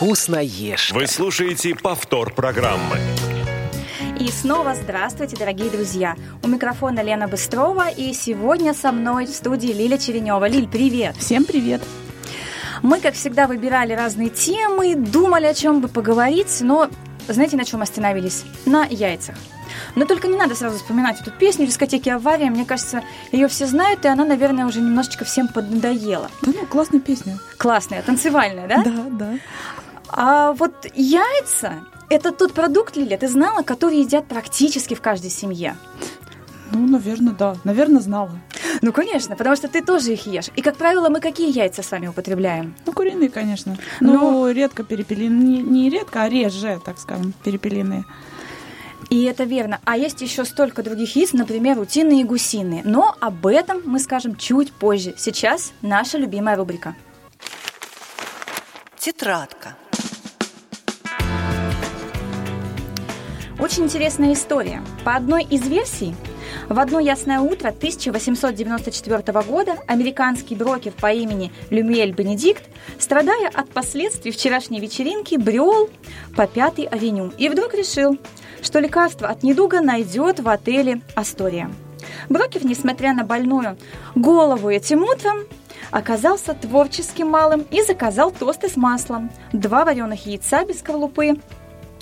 вкусно ешь. Вы слушаете повтор программы. И снова здравствуйте, дорогие друзья. У микрофона Лена Быстрова, и сегодня со мной в студии Лиля Черенева. Лиль, привет! Всем привет! Мы, как всегда, выбирали разные темы, думали, о чем бы поговорить, но знаете, на чем остановились? На яйцах. Но только не надо сразу вспоминать эту песню «Дискотеки авария». Мне кажется, ее все знают, и она, наверное, уже немножечко всем поднадоела. Да ну, классная песня. Классная, танцевальная, да? Да, да. А вот яйца – это тот продукт, Лилия, ты знала, который едят практически в каждой семье? Ну, наверное, да. Наверное, знала. Ну, конечно, потому что ты тоже их ешь. И, как правило, мы какие яйца с вами употребляем? Ну, куриные, конечно. Но ну, редко перепелиные. Не, не редко, а реже, так скажем, перепелиные. И это верно. А есть еще столько других яиц, например, утиные и гусиные. Но об этом мы скажем чуть позже. Сейчас наша любимая рубрика. Тетрадка. Очень интересная история. По одной из версий, в одно ясное утро 1894 года американский брокер по имени Люмиэль Бенедикт, страдая от последствий вчерашней вечеринки, брел по Пятой авеню и вдруг решил, что лекарство от недуга найдет в отеле «Астория». Брокер, несмотря на больную голову этим утром, оказался творческим малым и заказал тосты с маслом, два вареных яйца без скорлупы,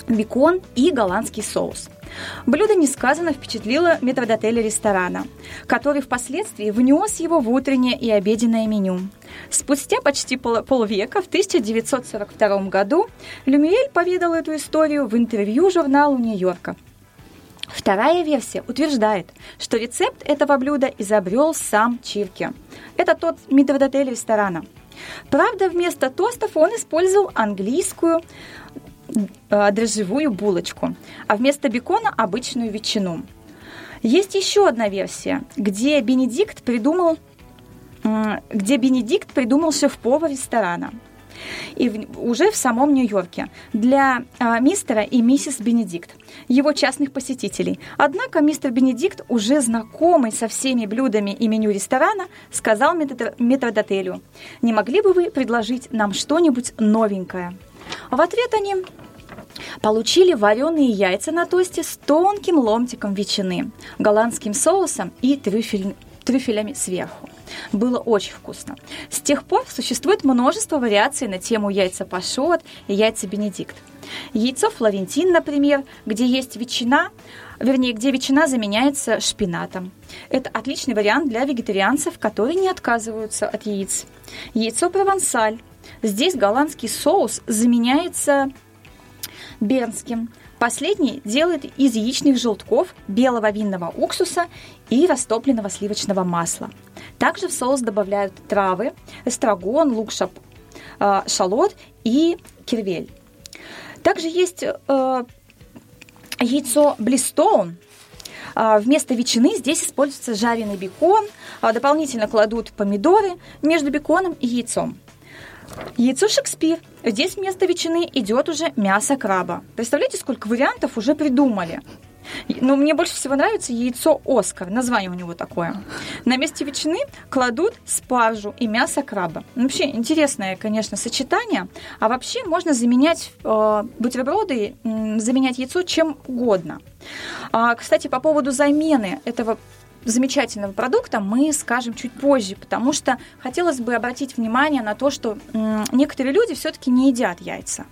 бекон и голландский соус – Блюдо несказанно впечатлило метрдотеля ресторана, который впоследствии внес его в утреннее и обеденное меню. Спустя почти пол полвека, в 1942 году, Люмиэль поведал эту историю в интервью журналу «Нью-Йорка». Вторая версия утверждает, что рецепт этого блюда изобрел сам Чирки. Это тот метрдотель ресторана. Правда, вместо тостов он использовал английскую дрожжевую булочку, а вместо бекона обычную ветчину. Есть еще одна версия, где Бенедикт придумал, где Бенедикт придумал шеф-повар ресторана. И в, уже в самом Нью-Йорке для а, мистера и миссис Бенедикт, его частных посетителей. Однако мистер Бенедикт, уже знакомый со всеми блюдами и меню ресторана, сказал метрдотелю, «Не могли бы вы предложить нам что-нибудь новенькое?» В ответ они получили вареные яйца на тосте с тонким ломтиком ветчины, голландским соусом и трюфель, трюфелями сверху. Было очень вкусно. С тех пор существует множество вариаций на тему яйца пашот и яйца бенедикт. Яйцо флорентин, например, где есть ветчина, вернее, где ветчина заменяется шпинатом. Это отличный вариант для вегетарианцев, которые не отказываются от яиц. Яйцо провансаль. Здесь голландский соус заменяется бернским. Последний делает из яичных желтков, белого винного уксуса и растопленного сливочного масла. Также в соус добавляют травы, эстрагон, лук, шап, э, шалот и кирвель. Также есть э, яйцо блистоун. Э, вместо ветчины здесь используется жареный бекон. Э, дополнительно кладут помидоры между беконом и яйцом. Яйцо Шекспир. Здесь вместо ветчины идет уже мясо краба. Представляете, сколько вариантов уже придумали? Но мне больше всего нравится яйцо Оскар. Название у него такое. На месте ветчины кладут спаржу и мясо краба. Ну, вообще интересное, конечно, сочетание. А вообще можно заменять э, бутерброды, заменять яйцо чем угодно. А, кстати, по поводу замены этого замечательного продукта мы скажем чуть позже, потому что хотелось бы обратить внимание на то, что некоторые люди все-таки не едят яйца.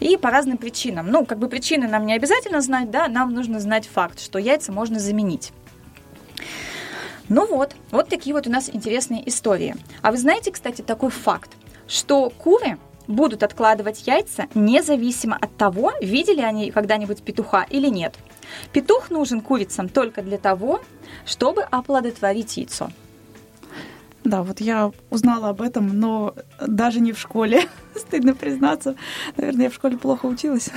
И по разным причинам. Ну, как бы причины нам не обязательно знать, да, нам нужно знать факт, что яйца можно заменить. Ну вот, вот такие вот у нас интересные истории. А вы знаете, кстати, такой факт, что куры будут откладывать яйца независимо от того, видели они когда-нибудь петуха или нет. Петух нужен курицам только для того, чтобы оплодотворить яйцо. Да, вот я узнала об этом, но даже не в школе. Стыдно признаться. Наверное, я в школе плохо училась.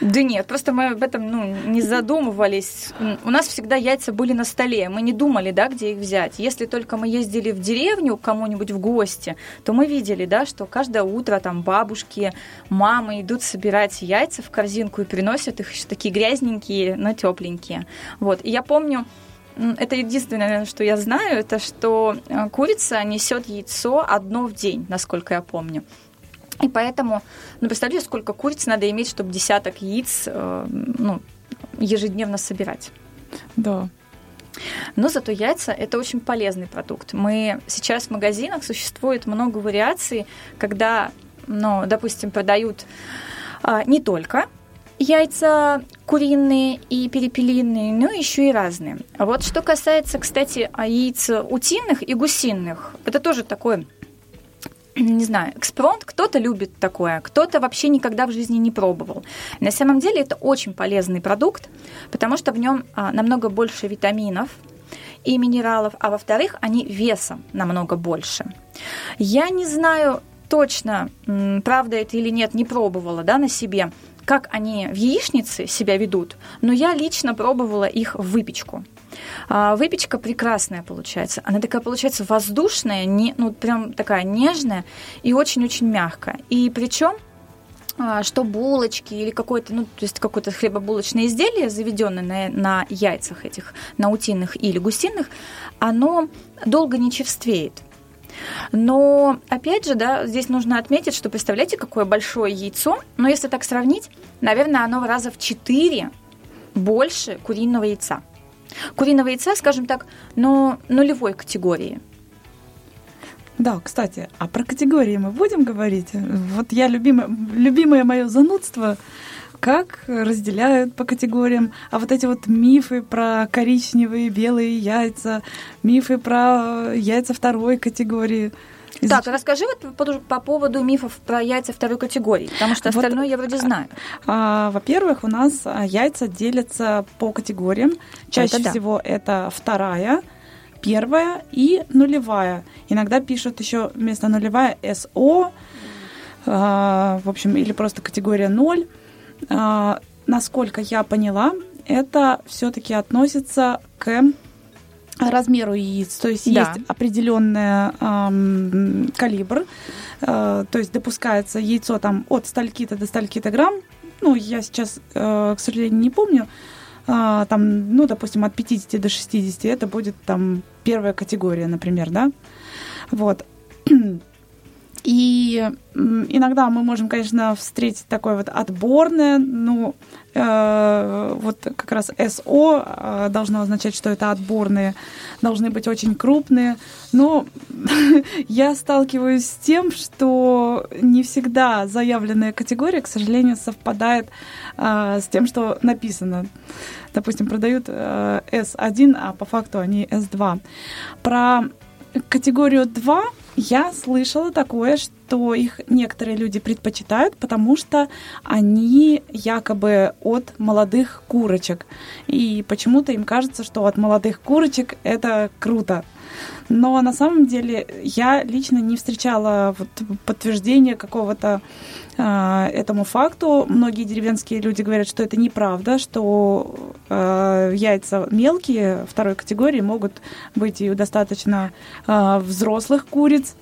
Да нет, просто мы об этом ну, не задумывались. У нас всегда яйца были на столе, мы не думали, да, где их взять. Если только мы ездили в деревню к кому-нибудь в гости, то мы видели, да, что каждое утро там бабушки, мамы идут собирать яйца в корзинку и приносят их еще такие грязненькие, но тепленькие. Вот. И я помню, это единственное, что я знаю, это что э, курица несет яйцо одно в день, насколько я помню. И поэтому, ну, представляете, сколько куриц надо иметь, чтобы десяток яиц э, ну, ежедневно собирать. Да. Но зато яйца – это очень полезный продукт. Мы сейчас в магазинах существует много вариаций, когда, ну, допустим, продают а, не только яйца куриные и перепелиные, но еще и разные. А вот что касается, кстати, яиц утиных и гусиных, это тоже такой не знаю, экспронт, кто-то любит такое, кто-то вообще никогда в жизни не пробовал. На самом деле это очень полезный продукт, потому что в нем а, намного больше витаминов и минералов, а во-вторых, они весом намного больше. Я не знаю точно, правда это или нет, не пробовала да, на себе, как они в яичнице себя ведут, но я лично пробовала их в выпечку. А, выпечка прекрасная получается. Она такая получается воздушная, не, ну прям такая нежная и очень-очень мягкая. И причем а, что булочки или какое-то, ну, то есть какое-то хлебобулочное изделие, заведенное на, на яйцах этих, на утиных или гусиных, оно долго не черствеет. Но, опять же, да, здесь нужно отметить, что представляете, какое большое яйцо, но если так сравнить, наверное, оно в раза в 4 больше куриного яйца. Куриного яйца, скажем так, но нулевой категории. Да, кстати, а про категории мы будем говорить? Вот я любимое, любимое мое занудство как разделяют по категориям, а вот эти вот мифы про коричневые, белые яйца, мифы про яйца второй категории. Так, расскажи вот по, по поводу мифов про яйца второй категории, потому что остальное вот, я вроде знаю. А, во-первых, у нас а, яйца делятся по категориям. Чаще это всего да. это вторая, первая и нулевая. Иногда пишут еще вместо нулевая СО, а, в общем, или просто категория 0. А, насколько я поняла, это все-таки относится к размеру яиц, то есть да. есть определенный эм, калибр, э, то есть допускается яйцо там от стальки-то до стальки-то грамм, ну, я сейчас, э, к сожалению, не помню, э, там, ну, допустим, от 50 до 60, это будет там первая категория, например, да, вот. И иногда мы можем, конечно, встретить такое вот отборное, ну, э, вот как раз СО э, должно означать, что это отборные, должны быть очень крупные. Но я сталкиваюсь с тем, что не всегда заявленная категория, к сожалению, совпадает э, с тем, что написано. Допустим, продают э, S1, а по факту они S2. Про категорию 2 я слышала такое, что их некоторые люди предпочитают, потому что они якобы от молодых курочек. И почему-то им кажется, что от молодых курочек это круто. Но на самом деле я лично не встречала вот подтверждения какого-то э, этому факту. Многие деревенские люди говорят, что это неправда, что э, яйца мелкие второй категории могут быть и достаточно э, взрослых куриц.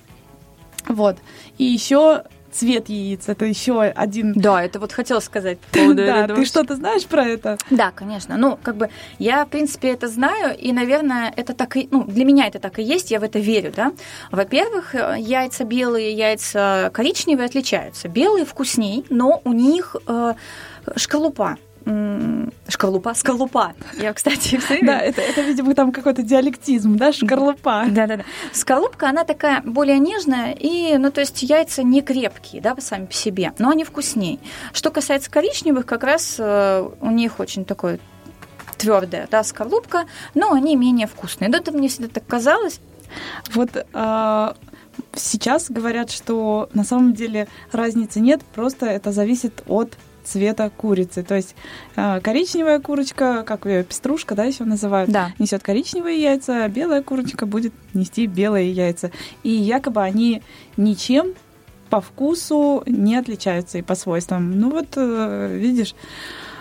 Вот. И еще цвет яиц. Это еще один... Да, это вот хотела сказать. Да, ты что-то знаешь про это? Да, конечно. Ну, как бы я, в принципе, это знаю, и, наверное, это так и... Ну, для меня это так и есть, я в это верю, да. Во-первых, яйца белые, яйца коричневые отличаются. Белые вкусней, но у них э, шкарлупа шкарлупа, скорлупа. Я, кстати, все Да, это, это, видимо, там какой-то диалектизм, да, шкарлупа. Да-да-да. Скорлупка, она такая более нежная, и, ну, то есть яйца не крепкие, да, сами по себе, но они вкуснее. Что касается коричневых, как раз э, у них очень такой твердая, да, скорлупка, но они менее вкусные. Да, это мне всегда так казалось. Вот а, сейчас говорят, что на самом деле разницы нет, просто это зависит от цвета курицы. То есть э, коричневая курочка, как ее пеструшка, да, еще называют, да. несет коричневые яйца, а белая курочка будет нести белые яйца. И якобы они ничем по вкусу не отличаются и по свойствам. Ну вот, э, видишь,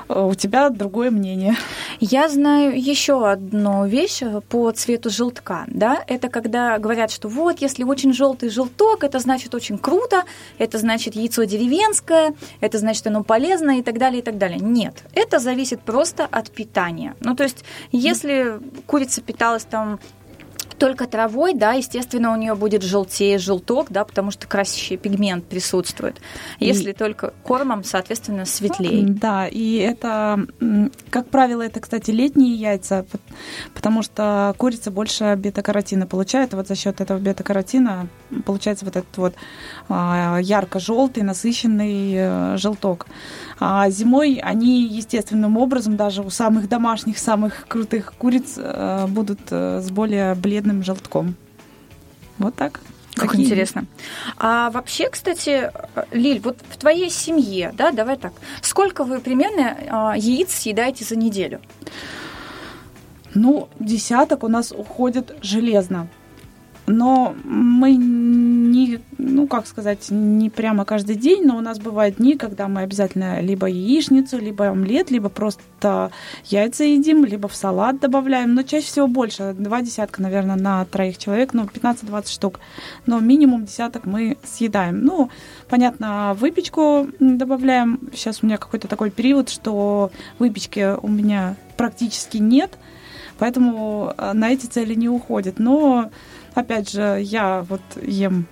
у тебя другое мнение. Я знаю еще одну вещь по цвету желтка. Да? Это когда говорят, что вот, если очень желтый желток, это значит очень круто, это значит яйцо деревенское, это значит оно полезно и так далее, и так далее. Нет, это зависит просто от питания. Ну, то есть, если курица питалась там только травой, да, естественно, у нее будет желтее желток, да, потому что красящий пигмент присутствует. Если и... только кормом, соответственно, светлее. Да, и это, как правило, это, кстати, летние яйца, потому что курица больше бета-каротина получает, вот за счет этого бета-каротина получается вот этот вот а, ярко-желтый, насыщенный э, желток. А зимой они естественным образом, даже у самых домашних, самых крутых куриц, э, будут э, с более бледным желтком. Вот так. Как Такие. интересно. А вообще, кстати, Лиль, вот в твоей семье, да, давай так, сколько вы примерно а, яиц съедаете за неделю? Ну, десяток у нас уходит железно но мы не, ну как сказать, не прямо каждый день, но у нас бывают дни, когда мы обязательно либо яичницу, либо омлет, либо просто яйца едим, либо в салат добавляем, но чаще всего больше, два десятка, наверное, на троих человек, ну 15-20 штук, но минимум десяток мы съедаем. Ну, понятно, выпечку добавляем, сейчас у меня какой-то такой период, что выпечки у меня практически нет, поэтому э, на эти цели не уходит, но Опять же, я вот ем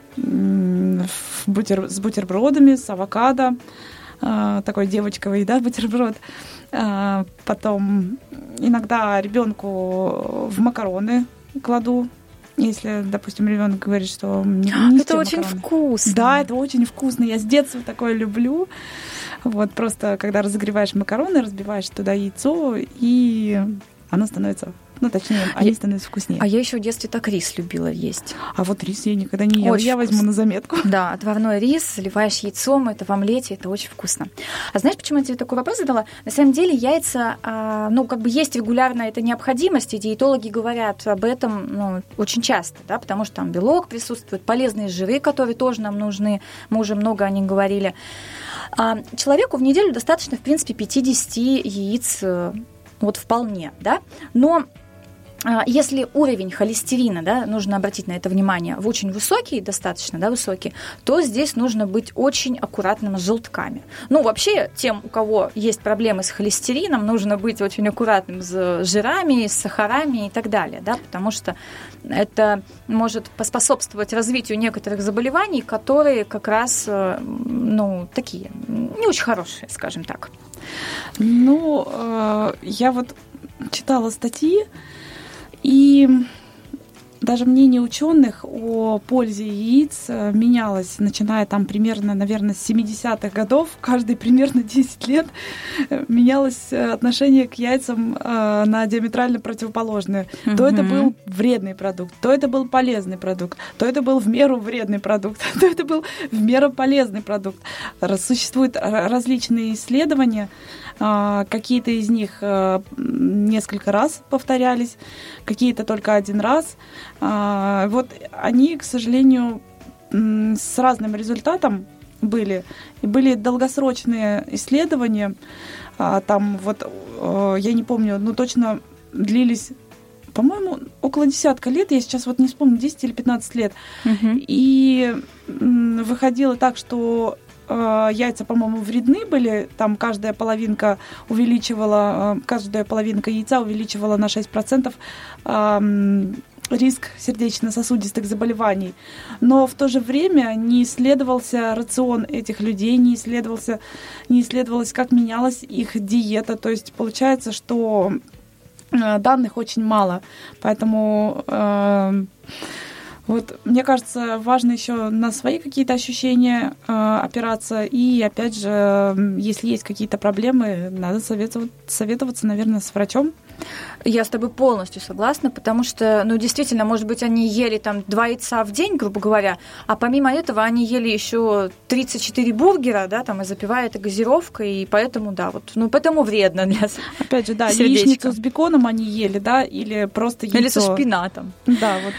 бутер, с бутербродами, с авокадо. А, такой девочковый, да, бутерброд. А, потом иногда ребенку в макароны кладу если, допустим, ребенок говорит, что не, не это очень макароны. вкусно. Да, это очень вкусно. Я с детства такое люблю. Вот просто, когда разогреваешь макароны, разбиваешь туда яйцо, и оно становится ну, точнее, они я, становятся вкуснее. А я еще в детстве так рис любила есть. А вот рис я никогда не ела. Очень я вкусно. возьму на заметку. Да, отварной рис, заливаешь яйцом, это в омлете, это очень вкусно. А знаешь, почему я тебе такой вопрос задала? На самом деле яйца, а, ну, как бы есть регулярно это необходимость, и диетологи говорят об этом ну, очень часто, да, потому что там белок присутствует, полезные жиры, которые тоже нам нужны, мы уже много о них говорили. А, человеку в неделю достаточно, в принципе, 50 яиц э, вот вполне, да, но а, если уровень холестерина, да, нужно обратить на это внимание, в очень высокий, достаточно да, высокий, то здесь нужно быть очень аккуратным с желтками. Ну, вообще, тем, у кого есть проблемы с холестерином, нужно быть очень аккуратным с жирами, с сахарами и так далее, да, потому что это может поспособствовать развитию некоторых заболеваний, которые как раз, э, ну, такие, не очень хорошие, скажем так. Ну, э, я вот читала статьи, и даже мнение ученых о пользе яиц э, менялось, начиная там примерно, наверное, с 70-х годов, каждые примерно 10 лет э, менялось э, отношение к яйцам на диаметрально противоположное. Угу. То это был вредный продукт, то это был полезный продукт, то это был в меру вредный продукт, то это был в меру полезный продукт. Существуют различные исследования, какие-то из них э, несколько раз повторялись, какие-то только один раз. А, вот они, к сожалению, с разным результатом были. И были долгосрочные исследования. А, там вот, э, я не помню, но точно длились по-моему, около десятка лет, я сейчас вот не вспомню, 10 или 15 лет. Угу. И выходило так, что Э, яйца, по-моему, вредны были. Там каждая половинка увеличивала, э, каждая половинка яйца увеличивала на 6% риск сердечно-сосудистых заболеваний. Но в то же время не исследовался рацион этих людей, не исследовался, не исследовалось, как менялась их диета. То есть получается, что э, данных очень мало. Поэтому э, вот, мне кажется, важно еще на свои какие-то ощущения э, опираться. И, опять же, если есть какие-то проблемы, надо советоваться, советоваться, наверное, с врачом. Я с тобой полностью согласна, потому что, ну, действительно, может быть, они ели там два яйца в день, грубо говоря, а помимо этого они ели еще 34 бургера, да, там, и запивая это газировкой, и поэтому, да, вот, ну, поэтому вредно для Опять же, да, сердечка. яичницу с беконом они ели, да, или просто яйцо. Или со шпинатом. Да, вот.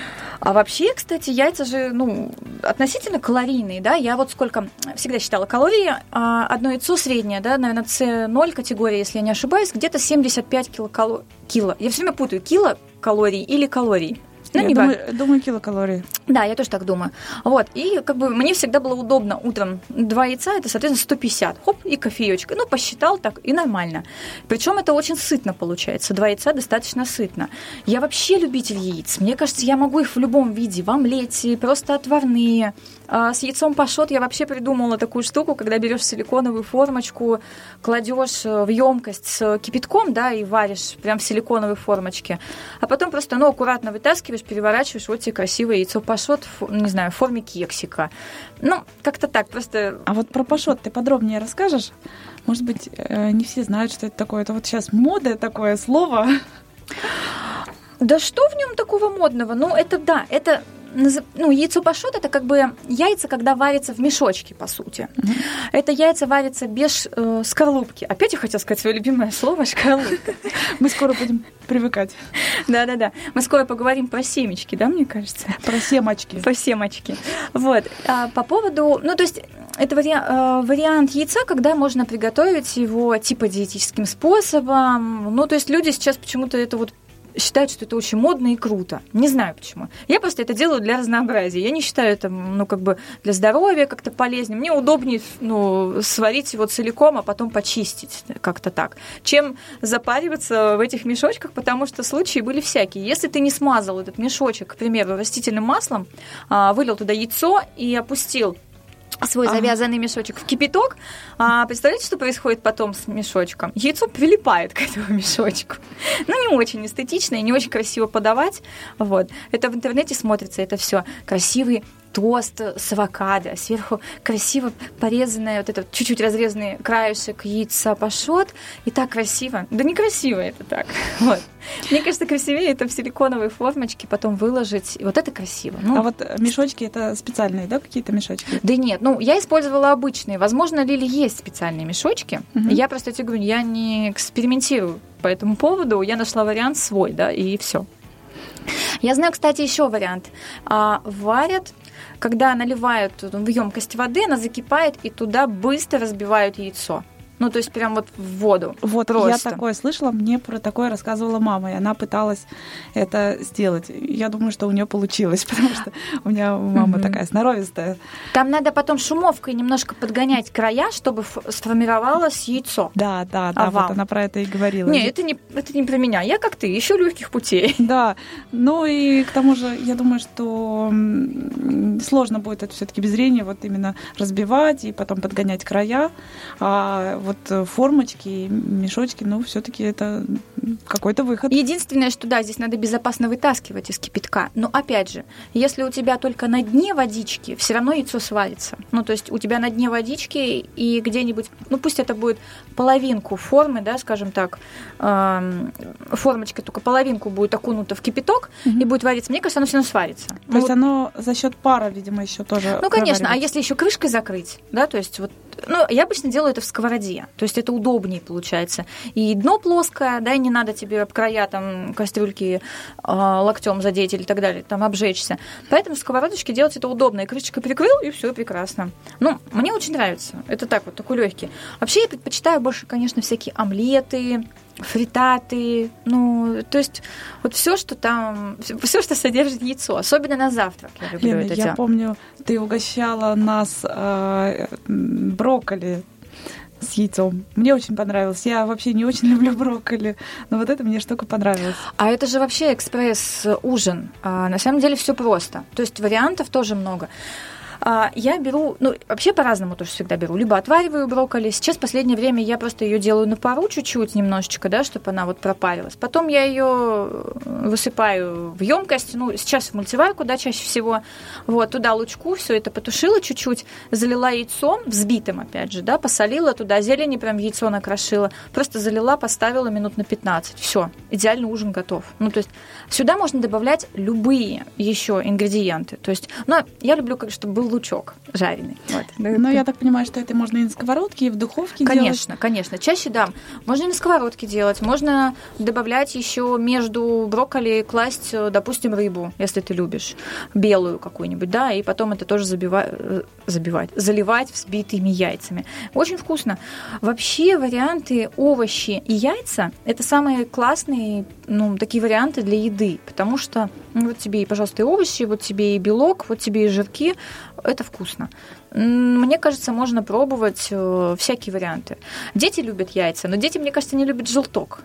А вообще, кстати, яйца же, ну, относительно калорийные, да, я вот сколько всегда считала калории, а одно яйцо среднее, да, наверное, С0 категория, если я не ошибаюсь, где-то 75 килокалорий, кило, я все время путаю, кило калорий или калорий. Ну, я не думаю, думаю, килокалорий. Да, я тоже так думаю. Вот, и как бы мне всегда было удобно утром два яйца, это, соответственно, 150. Хоп, и кофеечка. Ну, посчитал так, и нормально. Причем это очень сытно получается. Два яйца достаточно сытно. Я вообще любитель яиц. Мне кажется, я могу их в любом виде. В омлете, просто отварные. А с яйцом пашот я вообще придумала такую штуку, когда берешь силиконовую формочку, кладешь в емкость с кипятком, да, и варишь прям в силиконовой формочке. А потом просто, ну, аккуратно вытаскиваешь, переворачиваешь, вот тебе красивое яйцо пашот, не знаю, в форме кексика. Ну, как-то так, просто... А вот про пашот ты подробнее расскажешь? Может быть, э, не все знают, что это такое. Это вот сейчас мода такое слово. Да что в нем такого модного? Ну, это да, это ну, яйцо пашот это как бы яйца, когда варятся в мешочке, по сути. Mm-hmm. Это яйца варятся без э, скорлупки. Опять я хотела сказать свое любимое слово скорлупка. Мы скоро будем привыкать. Да-да-да. Мы скоро поговорим про семечки, да, мне кажется? Про семочки. Про семочки. Вот. А по поводу... Ну, то есть это вари... Э, вариант яйца, когда можно приготовить его типа диетическим способом. Ну, то есть люди сейчас почему-то это вот считают, что это очень модно и круто. Не знаю почему. Я просто это делаю для разнообразия. Я не считаю это, ну, как бы для здоровья как-то полезнее. Мне удобнее, ну, сварить его целиком, а потом почистить как-то так, чем запариваться в этих мешочках, потому что случаи были всякие. Если ты не смазал этот мешочек, к примеру, растительным маслом, а, вылил туда яйцо и опустил свой завязанный мешочек в кипяток. А, представляете, что происходит потом с мешочком? Яйцо прилипает к этому мешочку. Ну, не очень эстетично и не очень красиво подавать. Вот. Это в интернете смотрится, это все красивые тост с авокадо, сверху красиво порезанная, вот этот чуть-чуть разрезанный краешек яйца пашот, и так красиво. Да некрасиво это так. Вот. Мне кажется, красивее это в силиконовой формочке потом выложить. Вот это красиво. Ну, а вот мешочки это специальные, да, какие-то мешочки? Да нет, ну я использовала обычные. Возможно, ли есть специальные мешочки. Угу. Я просто тебе говорю, я не экспериментирую по этому поводу. Я нашла вариант свой, да, и все. Я знаю, кстати, еще вариант. А, варят когда наливают в емкость воды, она закипает, и туда быстро разбивают яйцо. Ну, то есть прям вот в воду. Вот, просто. я такое слышала, мне про такое рассказывала мама, и она пыталась это сделать. Я думаю, что у нее получилось, потому что у меня мама такая сноровистая. Там надо потом шумовкой немножко подгонять края, чтобы сформировалось яйцо. Да, да, да, вот она про это и говорила. Не, это не, это не про меня. Я как ты, еще легких путей. Да, ну и к тому же, я думаю, что сложно будет это все-таки без зрения вот именно разбивать и потом подгонять края. А вот э, формочки, мешочки, ну, все-таки это какой-то выход. Единственное, что да, здесь надо безопасно вытаскивать из кипятка. Но опять же, если у тебя только на дне водички, все равно яйцо сварится. Ну, то есть у тебя на дне водички и где-нибудь, ну, пусть это будет половинку формы, да, скажем так, эм, формочка только половинку будет окунута в кипяток угу. и будет вариться. Мне кажется, оно все равно сварится. То ну, есть вот. оно за счет пара, видимо, еще тоже. Ну, конечно. А если еще крышкой закрыть, да, то есть вот, ну, я обычно делаю это в сковороде. То есть это удобнее получается. И дно плоское, да, и не надо тебе об края там кастрюльки э, локтем задеть или так далее, там обжечься. Поэтому в сковородочке делать это удобно. И крышечкой прикрыл, и все прекрасно. Ну, мне очень нравится. Это так вот, такой легкий. Вообще я предпочитаю больше, конечно, всякие омлеты, фритаты, ну, то есть вот все, что там, все, что содержит яйцо, особенно на завтрак. Я люблю Лена, это я помню, ты угощала нас э, брокколи с яйцом. Мне очень понравилось. Я вообще не очень люблю брокколи, но вот эта мне штука понравилась. А это же вообще экспресс-ужин. А, на самом деле все просто. То есть вариантов тоже много. А, я беру, ну, вообще по-разному тоже всегда беру. Либо отвариваю брокколи. Сейчас в последнее время я просто ее делаю на пару чуть-чуть, немножечко, да, чтобы она вот пропарилась. Потом я ее э, высыпаю в емкость, ну, сейчас в мультиварку, да, чаще всего. Вот, туда лучку, все это потушила чуть-чуть, залила яйцом, взбитым, опять же, да, посолила туда, зелени прям яйцо накрошила, просто залила, поставила минут на 15. Все, идеальный ужин готов. Ну, то есть сюда можно добавлять любые еще ингредиенты. То есть, ну, я люблю, чтобы был лучок жареный. Вот. Но я так понимаю, что это можно и на сковородке, и в духовке конечно, делать? Конечно, конечно. Чаще, да. Можно и на сковородке делать. Можно добавлять еще между брокколи класть, допустим, рыбу, если ты любишь, белую какую-нибудь, да, и потом это тоже забивать, э, забивать, заливать взбитыми яйцами. Очень вкусно. Вообще варианты овощи и яйца – это самые классные, ну, такие варианты для еды, потому что Вот тебе и, пожалуйста, и овощи, вот тебе и белок, вот тебе и жирки. Это вкусно. Мне кажется, можно пробовать э, всякие варианты. Дети любят яйца, но дети, мне кажется, не любят желток.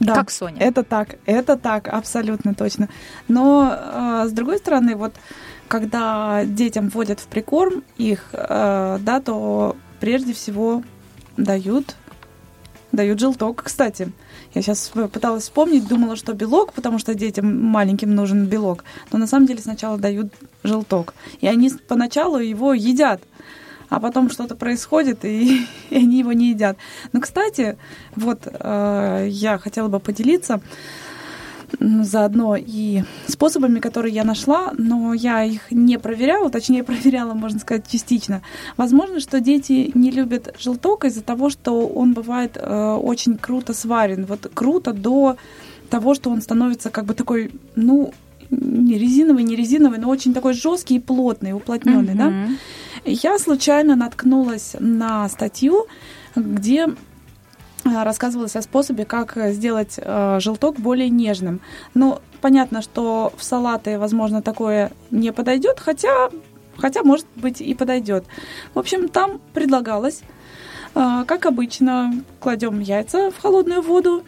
Да, как Соня. Это так, это так, абсолютно точно. Но э, с другой стороны, вот когда детям вводят в прикорм их, э, да, то прежде всего дают дают желток. Кстати, я сейчас пыталась вспомнить, думала, что белок, потому что детям маленьким нужен белок. Но на самом деле сначала дают желток. И они поначалу его едят а потом что-то происходит, и, и они его не едят. Но, кстати, вот э, я хотела бы поделиться заодно и способами, которые я нашла, но я их не проверяла, точнее проверяла, можно сказать, частично. Возможно, что дети не любят желток из-за того, что он бывает э, очень круто сварен. Вот круто до того, что он становится как бы такой, ну, не резиновый, не резиновый, но очень такой жесткий и плотный, уплотненный, mm-hmm. да. Я случайно наткнулась на статью, где рассказывалось о способе, как сделать э, желток более нежным. Ну, понятно, что в салаты, возможно, такое не подойдет, хотя, хотя может быть, и подойдет. В общем, там предлагалось, э, как обычно, кладем яйца в холодную воду,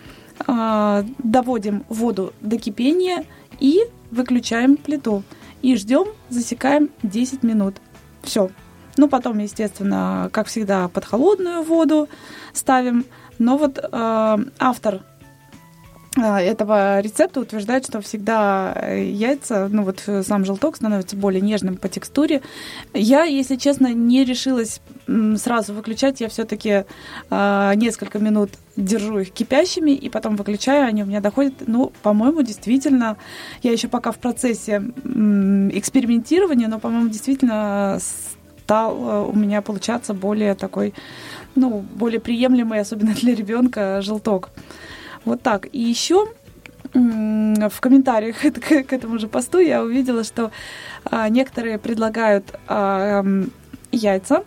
э, доводим воду до кипения и выключаем плиту. И ждем, засекаем 10 минут. Все. Ну, потом, естественно, как всегда, под холодную воду ставим но вот э, автор э, этого рецепта утверждает, что всегда э, яйца, ну вот э, сам желток становится более нежным по текстуре. Я, если честно, не решилась сразу выключать. Я все-таки э, несколько минут держу их кипящими и потом выключаю, они у меня доходят. Ну, по-моему, действительно, я еще пока в процессе экспериментирования, но, по-моему, действительно стал у меня получаться более такой ну, более приемлемый, особенно для ребенка, желток. Вот так. И еще в комментариях к этому же посту я увидела, что а, некоторые предлагают а, яйца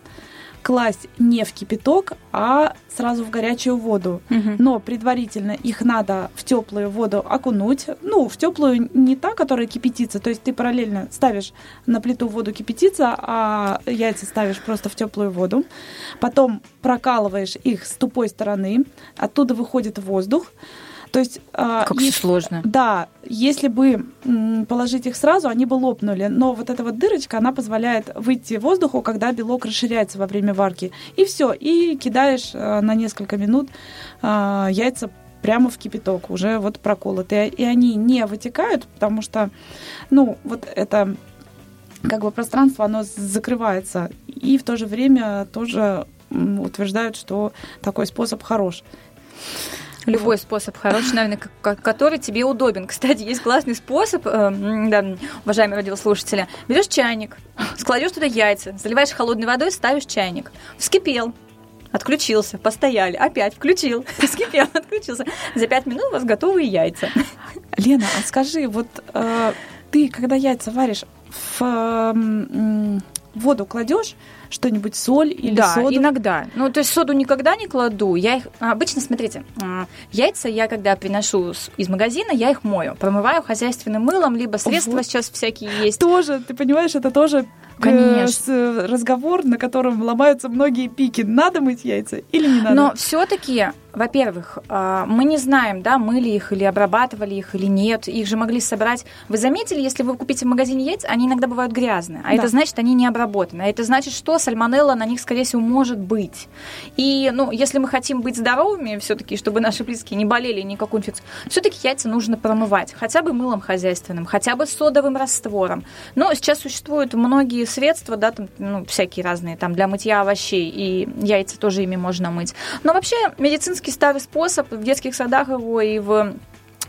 класть не в кипяток, а сразу в горячую воду. Угу. Но предварительно их надо в теплую воду окунуть. Ну, в теплую не та, которая кипятится. То есть ты параллельно ставишь на плиту воду кипятиться, а яйца ставишь просто в теплую воду. Потом прокалываешь их с тупой стороны. Оттуда выходит воздух. То есть, а, как если, сложно. Да, если бы положить их сразу, они бы лопнули. Но вот эта вот дырочка, она позволяет выйти воздуху, когда белок расширяется во время варки. И все, и кидаешь а, на несколько минут а, яйца прямо в кипяток, уже вот проколотые. И они не вытекают, потому что, ну, вот это как бы пространство, оно закрывается. И в то же время тоже утверждают, что такой способ хорош. Любой способ хороший, наверное, который тебе удобен. Кстати, есть классный способ, э, да, уважаемые радиослушатели. Берешь чайник, складешь туда яйца, заливаешь холодной водой, ставишь чайник. Вскипел, отключился, постояли, опять включил, вскипел, отключился. За пять минут у вас готовые яйца. Лена, а скажи, вот э, ты, когда яйца варишь, в э, воду кладешь, что-нибудь соль или да, соду? иногда. Ну, то есть соду никогда не кладу. Я их обычно, смотрите, а, яйца я когда приношу из магазина, я их мою, промываю хозяйственным мылом, либо средства вот. сейчас всякие есть. Тоже, ты понимаешь, это тоже Конечно. Э, разговор, на котором ломаются многие пики. Надо мыть яйца или не надо? Но все-таки во-первых, а, мы не знаем, да, мыли их или обрабатывали их или нет. Их же могли собрать. Вы заметили, если вы купите в магазине яйца, они иногда бывают грязные. А да. это значит, они не обработаны. А это значит, что сальмонелла на них, скорее всего, может быть. И, ну, если мы хотим быть здоровыми, все-таки, чтобы наши близкие не болели никакую инфекцию, все-таки яйца нужно промывать. Хотя бы мылом хозяйственным, хотя бы содовым раствором. Но сейчас существуют многие средства, да, там, ну, всякие разные, там, для мытья овощей. И яйца тоже ими можно мыть. Но вообще медицинский старый способ, в детских садах его и в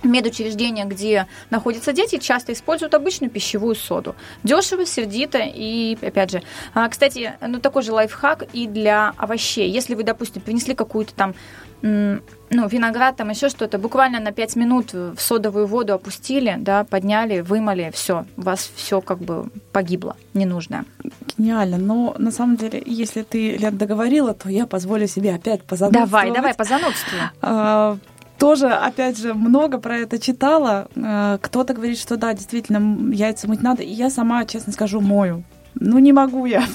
медучреждения, где находятся дети, часто используют обычную пищевую соду. Дешево, сердито и, опять же, а, кстати, ну такой же лайфхак и для овощей. Если вы, допустим, принесли какую-то там ну, виноград, там еще что-то, буквально на 5 минут в содовую воду опустили, да, подняли, вымыли, все, у вас все как бы погибло, ненужное. Гениально, но на самом деле, если ты, Лен, договорила, то я позволю себе опять позанудствовать. Давай, давай, позанудствуй. А, тоже, опять же, много про это читала. Э, кто-то говорит, что да, действительно, яйца мыть надо. И я сама, честно скажу, мою. Ну, не могу я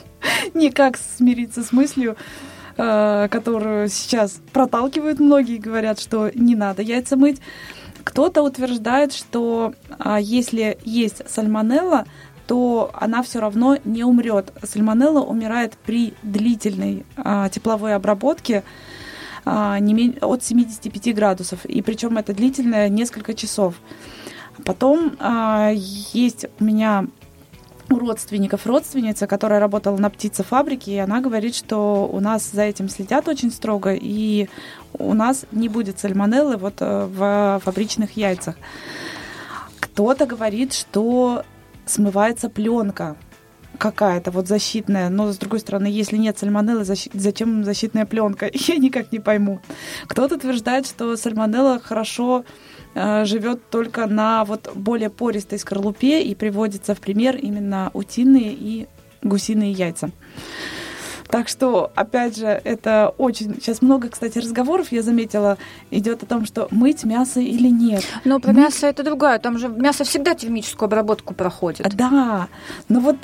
никак смириться с мыслью, которую сейчас проталкивают многие, говорят, что не надо яйца мыть. Кто-то утверждает, что а, если есть сальмонелла, то она все равно не умрет. Сальмонелла умирает при длительной а, тепловой обработке а, не менее, от 75 градусов. И причем это длительное несколько часов. Потом а, есть у меня у родственников родственница, которая работала на птицефабрике, и она говорит, что у нас за этим следят очень строго, и у нас не будет сальмонеллы вот э, в фабричных яйцах. Кто-то говорит, что смывается пленка какая-то вот защитная, но с другой стороны, если нет сальмонеллы, зачем защитная пленка? Я никак не пойму. Кто-то утверждает, что сальмонелла хорошо живет только на вот более пористой скорлупе и приводится в пример именно утиные и гусиные яйца. Так что, опять же, это очень... Сейчас много, кстати, разговоров, я заметила, идет о том, что мыть мясо или нет. Но про мыть... мясо это другое. Там же мясо всегда термическую обработку проходит. Да, но вот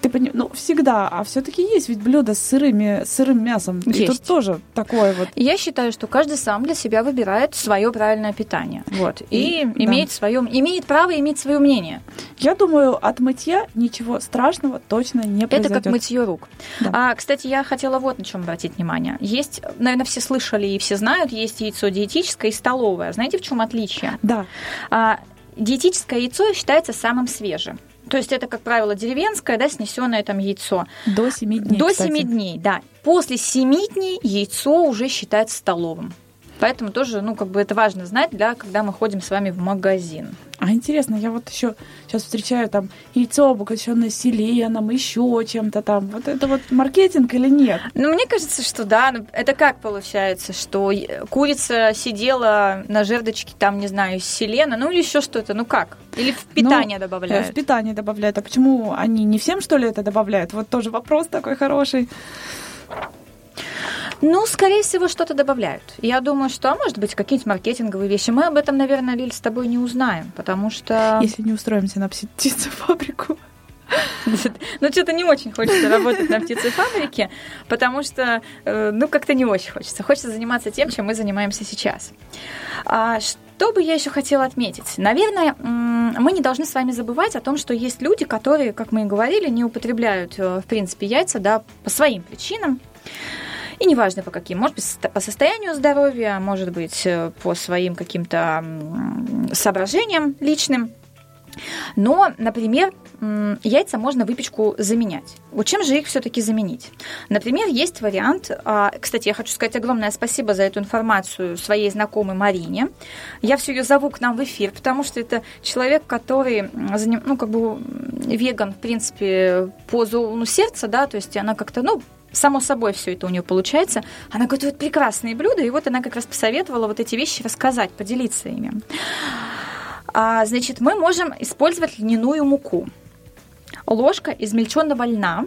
ты понимаешь, ну, всегда, а все-таки есть ведь блюда с сырыми, сырым мясом. Есть. И тут тоже такое вот. Я считаю, что каждый сам для себя выбирает свое правильное питание. Вот. И, и имеет да. свое, имеет право иметь свое мнение. Я думаю, от мытья ничего страшного точно не произойдет. Это как мытье рук. Да. А, кстати, я хотела вот на чем обратить внимание. Есть, наверное, все слышали и все знают, есть яйцо диетическое и столовое. Знаете, в чем отличие? Да. А, диетическое яйцо считается самым свежим. То есть это, как правило, деревенское, да, снесенное там яйцо. До 7 дней. До кстати. 7 дней, да. После 7 дней яйцо уже считается столовым. Поэтому тоже, ну, как бы это важно знать, да, когда мы ходим с вами в магазин. А интересно, я вот еще сейчас встречаю там яйцо, обогащенное селеном, еще чем-то там. Вот это вот маркетинг или нет? Ну, мне кажется, что да. Ну, это как получается, что курица сидела на жердочке там, не знаю, селена, ну или еще что-то. Ну как? Или в питание ну, добавляют? В питание добавляют. А почему они не всем, что ли, это добавляют? Вот тоже вопрос такой хороший. Ну, скорее всего, что-то добавляют. Я думаю, что, может быть, какие-нибудь маркетинговые вещи. Мы об этом, наверное, Лиль, с тобой не узнаем, потому что... Если не устроимся на птицефабрику. Ну, что-то не очень хочется работать на птицефабрике, потому что, э, ну, как-то не очень хочется. Хочется заниматься тем, чем мы занимаемся сейчас. А что бы я еще хотела отметить? Наверное, мы не должны с вами забывать о том, что есть люди, которые, как мы и говорили, не употребляют, э, в принципе, яйца, да, по своим причинам. И неважно по каким, может быть, по состоянию здоровья, может быть, э, по своим каким-то соображениям личным. Но, например, яйца можно выпечку заменять. Вот чем же их все-таки заменить? Например, есть вариант, а, кстати, я хочу сказать огромное спасибо за эту информацию своей знакомой Марине. Я все ее зову к нам в эфир, потому что это человек, который, ну, как бы веган, в принципе, по зову сердца, да, то есть она как-то, ну, само собой все это у нее получается. Она готовит прекрасные блюда, и вот она как раз посоветовала вот эти вещи рассказать, поделиться ими. А, значит, мы можем использовать льняную муку. Ложка измельченного льна,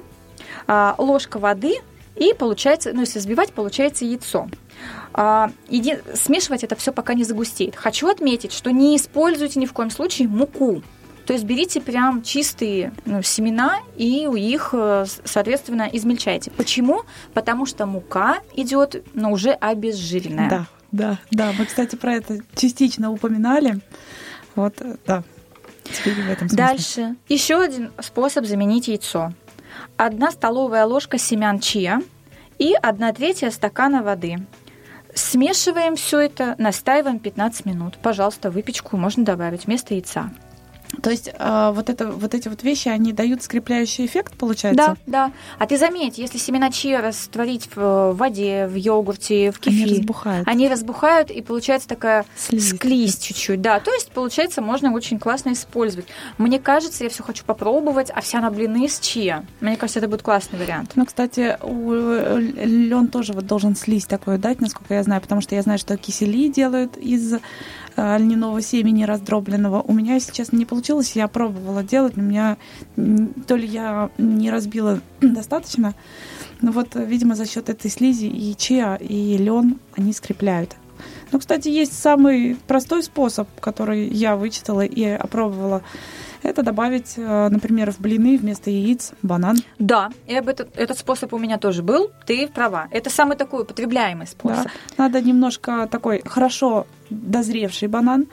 а, ложка воды, и получается, ну, если взбивать, получается яйцо. А, иди, смешивать это все, пока не загустеет. Хочу отметить, что не используйте ни в коем случае муку. То есть берите прям чистые ну, семена и у их, э, соответственно, измельчайте. Почему? Потому что мука идет, но ну, уже обезжиренная. Да, да, да. Мы, кстати, про это частично упоминали. Вот, э, да. Теперь в этом. Дальше. Еще один способ заменить яйцо. Одна столовая ложка семян чиа и одна третья стакана воды. Смешиваем все это, настаиваем 15 минут. Пожалуйста, выпечку можно добавить вместо яйца. То есть э, вот, это, вот эти вот вещи, они дают скрепляющий эффект, получается? Да, да. А ты заметь, если семена чиа растворить в воде, в йогурте, в кефире... Они разбухают. Они разбухают, и получается такая слизь, склизь чуть-чуть. Да, то есть, получается, можно очень классно использовать. Мне кажется, я все хочу попробовать овсяно блины с чиа. Мне кажется, это будет классный вариант. Ну, кстати, лен тоже вот должен слизь такое дать, насколько я знаю, потому что я знаю, что кисели делают из льняного семени раздробленного. У меня, если честно, не получилось. Я пробовала делать, но у меня то ли я не разбила достаточно, но вот, видимо, за счет этой слизи и чиа, и лен они скрепляют. Ну, кстати, есть самый простой способ, который я вычитала и опробовала. Это добавить, э, например, в блины вместо яиц банан. Да, и об этот, этот способ у меня тоже был. Ты права. Это самый такой употребляемый способ. Да. Надо немножко такой хорошо дозревший банан,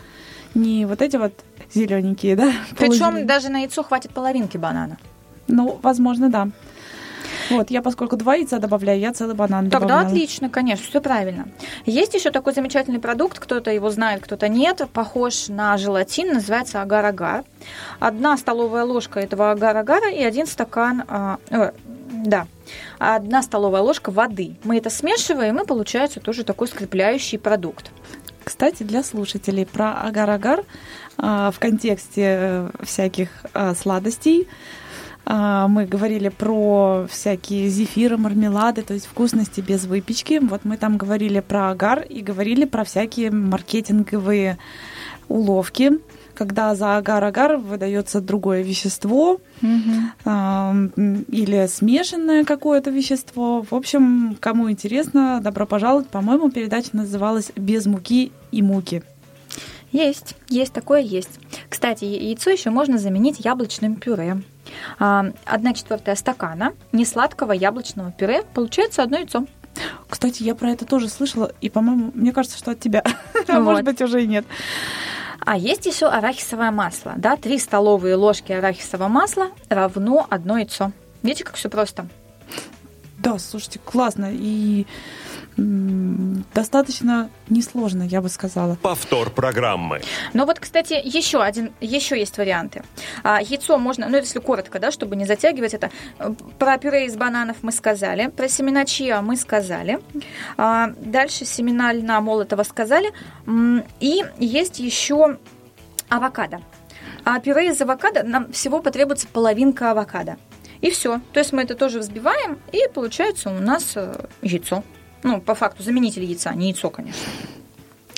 не вот эти вот зелененькие, да? Причем даже на яйцо хватит половинки банана. Ну, возможно, да. Вот, я поскольку два яйца добавляю, я целый банан Тогда добавляла. отлично, конечно, все правильно. Есть еще такой замечательный продукт, кто-то его знает, кто-то нет, похож на желатин, называется агар-агар. Одна столовая ложка этого агар-агара и один стакан, а, э, да, одна столовая ложка воды. Мы это смешиваем, и получается тоже такой скрепляющий продукт. Кстати, для слушателей про агар-агар а, в контексте э, всяких а, сладостей мы говорили про всякие зефиры, мармелады, то есть вкусности без выпечки. Вот мы там говорили про агар и говорили про всякие маркетинговые уловки, когда за агар-агар выдается другое вещество а, м, или смешанное какое-то вещество. В общем, кому интересно, добро пожаловать. По-моему, передача называлась «Без муки и муки». Есть, есть такое есть. Кстати, яйцо еще можно заменить яблочным пюре. А, Одна четвертая стакана несладкого яблочного пюре получается одно яйцо. Кстати, я про это тоже слышала, и, по-моему, мне кажется, что от тебя. А Может Вот. быть, уже и нет. А есть еще арахисовое масло. Да, 3 столовые ложки арахисового масла равно одно яйцо. Видите, как все просто? Да, слушайте, классно и достаточно несложно, я бы сказала. Повтор программы. Но вот, кстати, еще один, еще есть варианты. А, яйцо можно, ну, если коротко, да, чтобы не затягивать это. Про пюре из бананов мы сказали, про семена чиа мы сказали. А, дальше семена льна молотого сказали. И есть еще авокадо. А пюре из авокадо нам всего потребуется половинка авокадо. И все. То есть мы это тоже взбиваем, и получается у нас э, яйцо. Ну, по факту, заменитель яйца, не яйцо, конечно.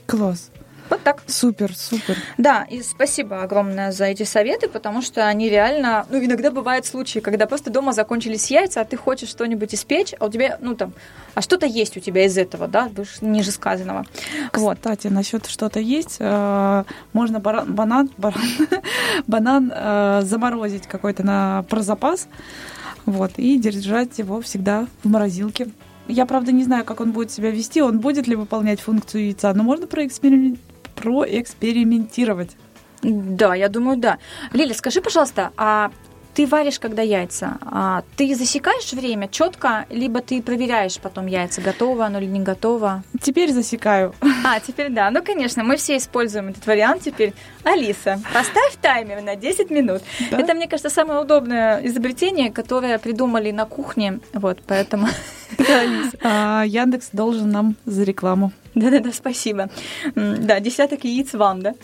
Класс. Вот так. Супер, супер. Да, и спасибо огромное за эти советы, потому что они реально... Ну, иногда бывают случаи, когда просто дома закончились яйца, а ты хочешь что-нибудь испечь, а у тебя, ну, там, а что-то есть у тебя из этого, да, ниже сказанного. Вот. Кстати, насчет что-то есть. э, Можно баран- банан, баран, банан э, заморозить какой-то на про запас, вот, и держать его всегда в морозилке. Я, правда, не знаю, как он будет себя вести, он будет ли выполнять функцию яйца, но можно проэксперимен- проэкспериментировать. Да, я думаю, да. Лиля, скажи, пожалуйста, а ты варишь, когда яйца, а ты засекаешь время четко, либо ты проверяешь потом яйца, готово оно или не готово? Теперь засекаю. А, теперь да. Ну, конечно, мы все используем этот вариант теперь. Алиса, поставь таймер на 10 минут. Да? Это, мне кажется, самое удобное изобретение, которое придумали на кухне. Вот, поэтому... А, Яндекс должен нам за рекламу. Да-да-да, спасибо. Да, десяток яиц вам, да?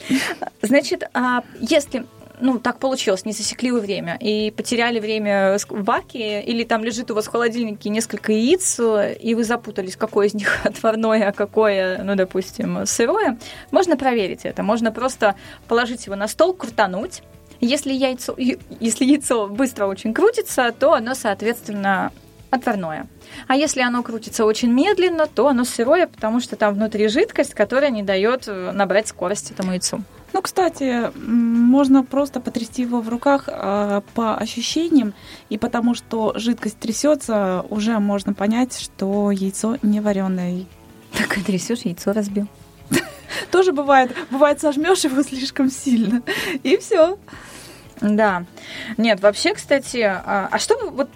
Значит, а если ну, так получилось, не засекли вы время, и потеряли время в ваке, или там лежит у вас в холодильнике несколько яиц, и вы запутались, какое из них отварное, а какое, ну, допустим, сырое, можно проверить это. Можно просто положить его на стол, крутануть. Если яйцо, если яйцо быстро очень крутится, то оно, соответственно, отварное. А если оно крутится очень медленно, то оно сырое, потому что там внутри жидкость, которая не дает э, набрать скорость этому яйцу. Ну, кстати, можно просто потрясти его в руках а, по ощущениям, и потому что жидкость трясется, уже можно понять, что яйцо не вареное. Так и трясешь, яйцо разбил. Тоже бывает, бывает сожмешь его слишком сильно, и все. Да. Нет, вообще, кстати, а, а что вот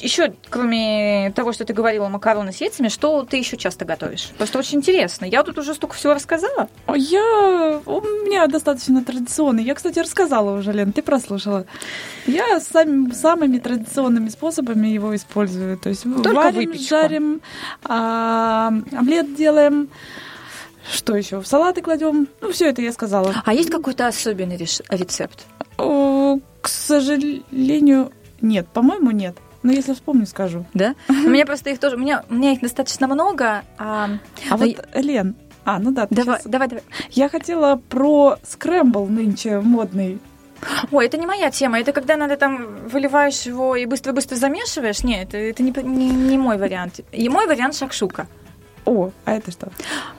еще, кроме того, что ты говорила макароны с яйцами, что ты еще часто готовишь? Просто очень интересно. Я тут уже столько всего рассказала. Я, у меня достаточно традиционный. Я, кстати, рассказала уже, Лен, ты прослушала. Я сами, самыми традиционными способами его использую. То есть варим, выпечку. жарим, а, омлет делаем. Что еще? В салаты кладем. Ну, все это я сказала. А есть какой-то особенный рецепт? О, К сожалению, нет. По-моему, нет. Но если вспомню, скажу. Да? У меня просто их тоже, у меня, у меня их достаточно много. А, А вот, Лен, а, ну да, давай, щас- давай, давай. Я хотела про скрэмбл нынче модный. Ой, это не моя тема. Это когда надо там выливаешь его и быстро-быстро замешиваешь. Нет, это, это не, не, не мой вариант. И мой вариант шакшука. О, а это что?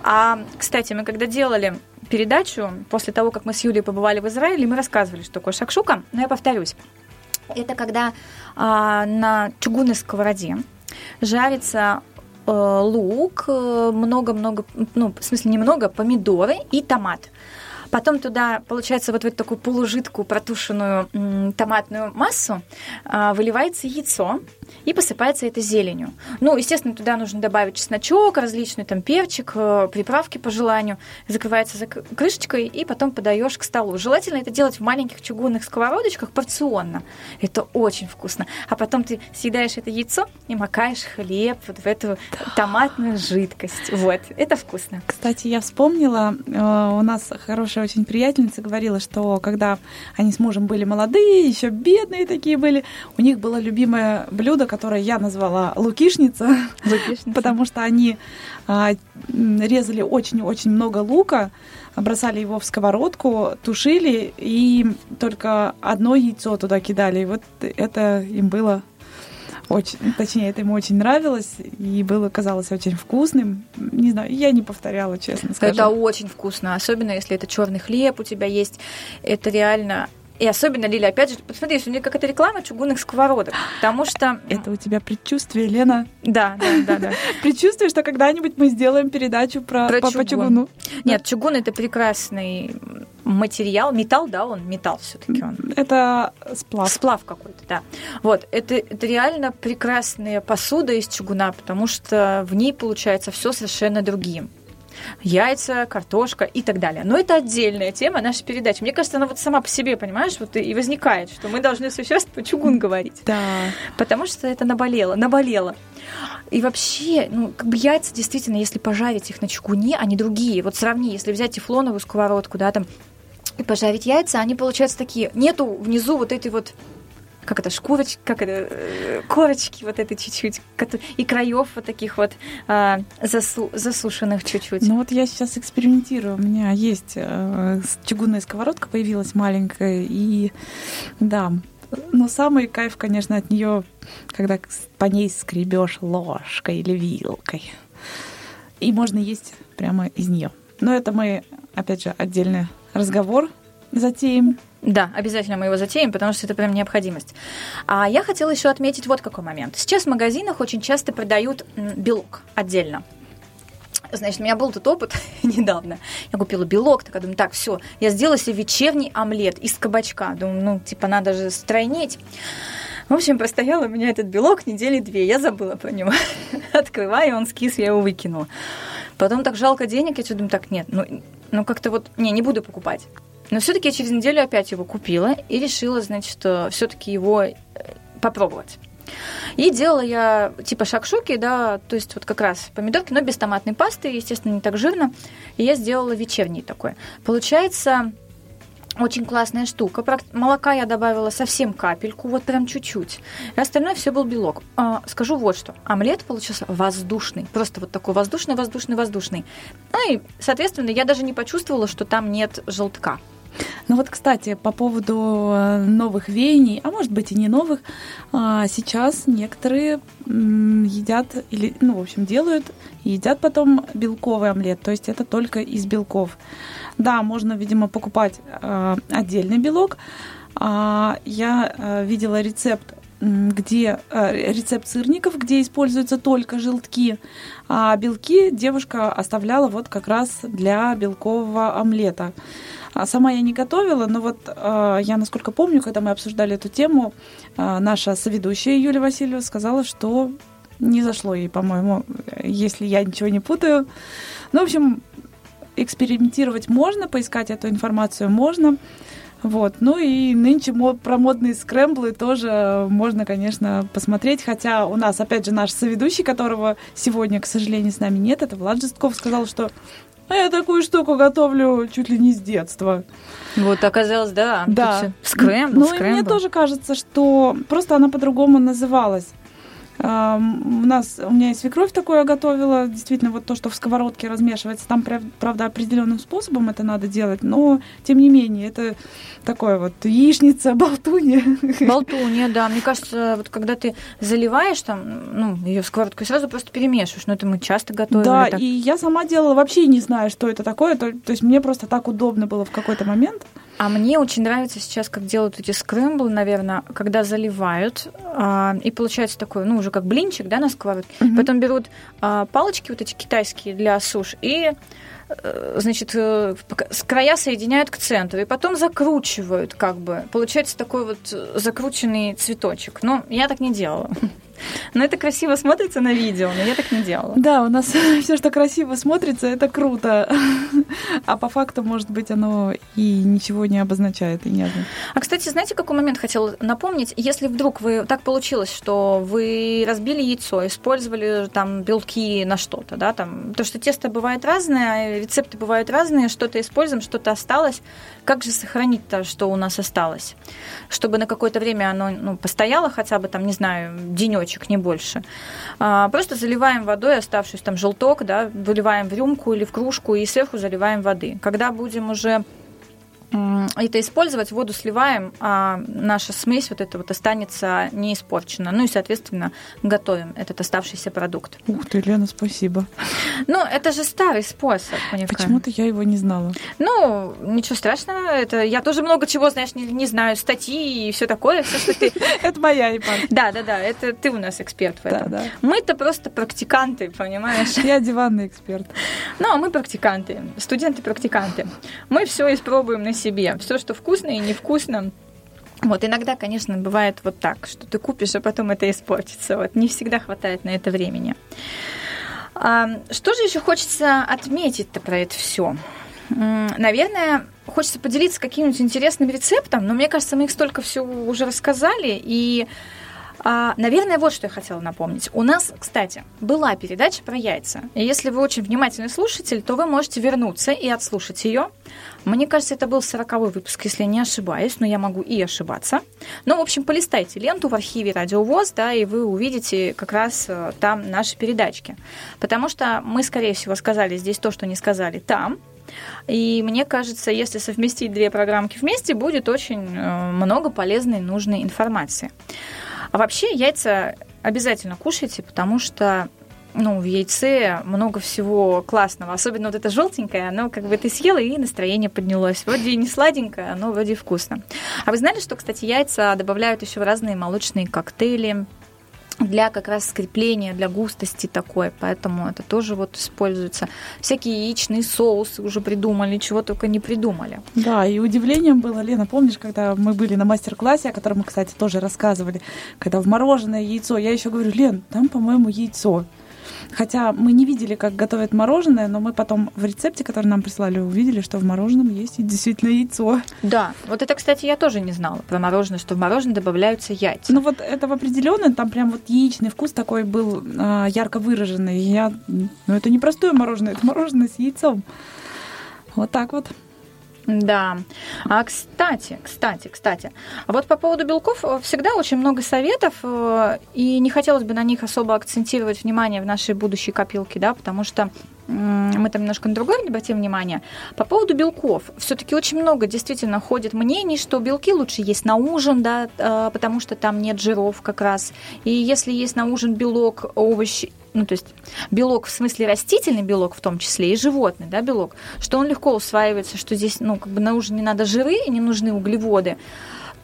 А, кстати, мы когда делали передачу, после того, как мы с Юлей побывали в Израиле, мы рассказывали, что такое шакшука, но я повторюсь. Это когда а, на чугунной сковороде жарится э, лук, э, много-много, ну, в смысле немного, помидоры и томат. Потом туда, получается, вот в эту такую полужидкую протушенную м, томатную массу а, выливается яйцо и посыпается это зеленью. Ну, естественно, туда нужно добавить чесночок, различный там перчик, э, приправки по желанию. Закрывается зак- крышечкой и потом подаешь к столу. Желательно это делать в маленьких чугунных сковородочках порционно. Это очень вкусно. А потом ты съедаешь это яйцо и макаешь хлеб вот в эту томатную жидкость. Вот, это вкусно. Кстати, я вспомнила, э, у нас хорошая очень приятельница говорила, что когда они с мужем были молодые, еще бедные такие были, у них было любимое блюдо, которое я назвала лукишница, Лукишница. потому что они а, резали очень-очень много лука, бросали его в сковородку, тушили и только одно яйцо туда кидали. И вот это им было очень, точнее, это ему очень нравилось и было казалось очень вкусным. Не знаю, я не повторяла, честно скажу. Это очень вкусно, особенно если это черный хлеб у тебя есть. Это реально и особенно, Лиля, опять же, посмотри, у нее какая-то реклама чугунных сковородок, потому что... Это у тебя предчувствие, Лена. Да, да, да, да. Предчувствие, что когда-нибудь мы сделаем передачу про, Про по, по чугун. чугуну. Нет, чугун это прекрасный материал, металл, да, он металл все-таки он. Это сплав. Сплав какой-то, да. Вот, это, это реально прекрасная посуда из чугуна, потому что в ней получается все совершенно другим. Яйца, картошка и так далее. Но это отдельная тема нашей передачи. Мне кажется, она вот сама по себе, понимаешь, вот и возникает, что мы должны сейчас по чугун говорить. Да. Потому что это наболело, наболело. И вообще, ну, как бы яйца действительно, если пожарить их на чугуне, они другие. Вот сравни, если взять тефлоновую сковородку, да, там, и пожарить яйца, они получаются такие. Нету внизу вот этой вот как это, шкурочки, как это, э, корочки вот этой чуть-чуть, и краев вот таких вот а, засу- засушенных чуть-чуть. Ну вот я сейчас экспериментирую. У меня есть с- чугунная сковородка появилась маленькая, и да. Но самый кайф, конечно, от нее, когда по ней скребешь ложкой или вилкой. И можно есть прямо из нее. Но это мы, опять же, отдельный разговор затеем. Да, обязательно мы его затеем, потому что это прям необходимость. А я хотела еще отметить вот какой момент. Сейчас в магазинах очень часто продают белок отдельно. Значит, у меня был тут опыт недавно. Я купила белок, такая думаю, так, все, я сделала себе вечерний омлет из кабачка. Думаю, ну, типа, надо же стройнеть. В общем, простоял у меня этот белок недели две. Я забыла про него. Открываю, он скис, я его выкинула. Потом так жалко денег, я что думаю, так, нет, ну, ну как-то вот, не, не буду покупать. Но все-таки я через неделю опять его купила и решила, значит, что все-таки его э, попробовать. И делала я типа шакшуки, да, то есть вот как раз помидорки, но без томатной пасты, естественно, не так жирно. И я сделала вечерний такой. Получается очень классная штука. Молока я добавила совсем капельку, вот прям чуть-чуть. И остальное все был белок. А, скажу вот что. Омлет получился воздушный. Просто вот такой воздушный, воздушный, воздушный. Ну и, соответственно, я даже не почувствовала, что там нет желтка. Ну вот, кстати, по поводу э, новых веяний, а может быть и не новых, а, сейчас некоторые едят или, ну, в общем, делают и едят потом белковый омлет, то есть это только из белков. Да, можно, видимо, покупать э, отдельный белок. А, Я э, видела рецепт где э, рецепт сырников, где используются только желтки, а белки девушка оставляла вот как раз для белкового омлета. А Сама я не готовила, но вот э, я, насколько помню, когда мы обсуждали эту тему, э, наша соведущая Юлия Васильева сказала, что не зашло ей, по-моему, если я ничего не путаю. Ну, в общем, экспериментировать можно, поискать эту информацию можно. Вот. Ну и нынче про модные скрэмблы тоже можно, конечно, посмотреть. Хотя у нас, опять же, наш соведущий, которого сегодня, к сожалению, с нами нет, это Влад Жестков, сказал, что «А я такую штуку готовлю чуть ли не с детства. Вот оказалось, да. Да. Скрэмбл, Ну, и мне тоже кажется, что просто она по-другому называлась. У нас, у меня и свекровь такое готовила, действительно, вот то, что в сковородке размешивается, там, правда, определенным способом это надо делать, но, тем не менее, это такое вот яичница, болтунья. Болтунья, да. Мне кажется, вот когда ты заливаешь там, ну, ее в сковородку и сразу просто перемешиваешь, но это мы часто готовим. Да, так. и я сама делала вообще не знаю, что это такое, то, то есть мне просто так удобно было в какой-то момент. А мне очень нравится сейчас, как делают эти скрэмблы, наверное, когда заливают, а, и получается такой, ну, уже как блинчик, да, на сковородке. Mm-hmm. Потом берут а, палочки вот эти китайские для суш и э, значит, э, с края соединяют к центру, и потом закручивают, как бы. Получается такой вот закрученный цветочек. Но я так не делала. Но это красиво смотрится на видео, но я так не делала. Да, у нас все, что красиво смотрится, это круто. А по факту, может быть, оно и ничего не обозначает. И не а, кстати, знаете, какой момент хотел напомнить? Если вдруг вы так получилось, что вы разбили яйцо, использовали там белки на что-то, да, там, то, что тесто бывает разное, рецепты бывают разные, что-то используем, что-то осталось, как же сохранить то, что у нас осталось? Чтобы на какое-то время оно ну, постояло хотя бы, там, не знаю, денечек, кусочек, не больше. А, просто заливаем водой оставшийся там желток, да, выливаем в рюмку или в кружку и сверху заливаем воды. Когда будем уже это использовать, воду сливаем, а наша смесь вот эта вот останется не испорчена. Ну и, соответственно, готовим этот оставшийся продукт. Ух ты, Лена, спасибо. Ну, это же старый способ. Почему-то я его не знала. Ну, ничего страшного. Это я тоже много чего, знаешь, не, не знаю, статьи и все такое. Все, что ты... Это моя ипан. Да, да, да, это ты у нас эксперт в этом. Мы-то просто практиканты, понимаешь? Я диванный эксперт. Ну, а мы практиканты, студенты-практиканты. Мы все испробуем на себе. Все, что вкусно и невкусно, вот иногда, конечно, бывает вот так, что ты купишь, а потом это испортится. Вот не всегда хватает на это времени. А, что же еще хочется отметить-то про это все? Наверное, хочется поделиться каким-нибудь интересным рецептом, но мне кажется, мы их столько все уже рассказали, и а, наверное, вот что я хотела напомнить. У нас, кстати, была передача про яйца. И если вы очень внимательный слушатель, то вы можете вернуться и отслушать ее. Мне кажется, это был 40 выпуск, если не ошибаюсь, но я могу и ошибаться. Ну, в общем, полистайте ленту в архиве Радио ВОЗ, да, и вы увидите как раз э, там наши передачки. Потому что мы, скорее всего, сказали здесь то, что не сказали там. И мне кажется, если совместить две программки вместе, будет очень э, много полезной, нужной информации. А вообще яйца обязательно кушайте, потому что ну, в яйце много всего классного. Особенно вот это желтенькое, оно как бы ты съела, и настроение поднялось. Вроде не сладенькое, но вроде вкусно. А вы знали, что, кстати, яйца добавляют еще в разные молочные коктейли, для как раз скрепления, для густости такой, поэтому это тоже вот используется. Всякие яичные соусы уже придумали, чего только не придумали. Да, и удивлением было, Лена, помнишь, когда мы были на мастер-классе, о котором мы, кстати, тоже рассказывали, когда в мороженое яйцо, я еще говорю, Лен, там, по-моему, яйцо. Хотя мы не видели, как готовят мороженое, но мы потом в рецепте, который нам прислали, увидели, что в мороженом есть действительно яйцо. Да, вот это, кстати, я тоже не знала про мороженое, что в мороженое добавляются яйца. Ну вот это в определенный, там прям вот яичный вкус такой был э, ярко выраженный. Я, ну это не простое мороженое, это мороженое с яйцом. Вот так вот. Да. А кстати, кстати, кстати, вот по поводу белков э, всегда очень много советов, э, и не хотелось бы на них особо акцентировать внимание в нашей будущей копилке, да, потому что мы там немножко на другое обратим внимание. По поводу белков. Все-таки очень много действительно ходит мнений, что белки лучше есть на ужин, да, э, потому что там нет жиров как раз. И если есть на ужин белок, овощи ну, то есть белок в смысле растительный белок в том числе и животный, да, белок, что он легко усваивается, что здесь, ну, как бы на ужин не надо жиры и не нужны углеводы,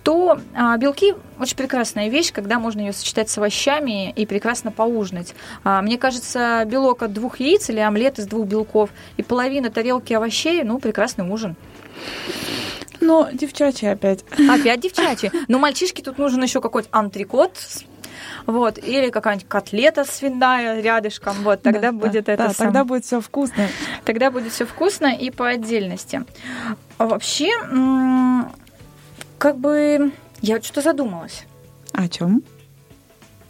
то а, белки очень прекрасная вещь, когда можно ее сочетать с овощами и прекрасно поужинать. А, мне кажется, белок от двух яиц или омлет из двух белков и половина тарелки овощей, ну, прекрасный ужин. Но девчачьи опять. Опять девчачьи. Но мальчишке тут нужен еще какой-то антрикот вот, или какая-нибудь котлета свиная рядышком, вот, тогда да, будет да, это да, сам... тогда будет все вкусно. Тогда будет все вкусно и по отдельности. А вообще, как бы, я вот что задумалась. О чем?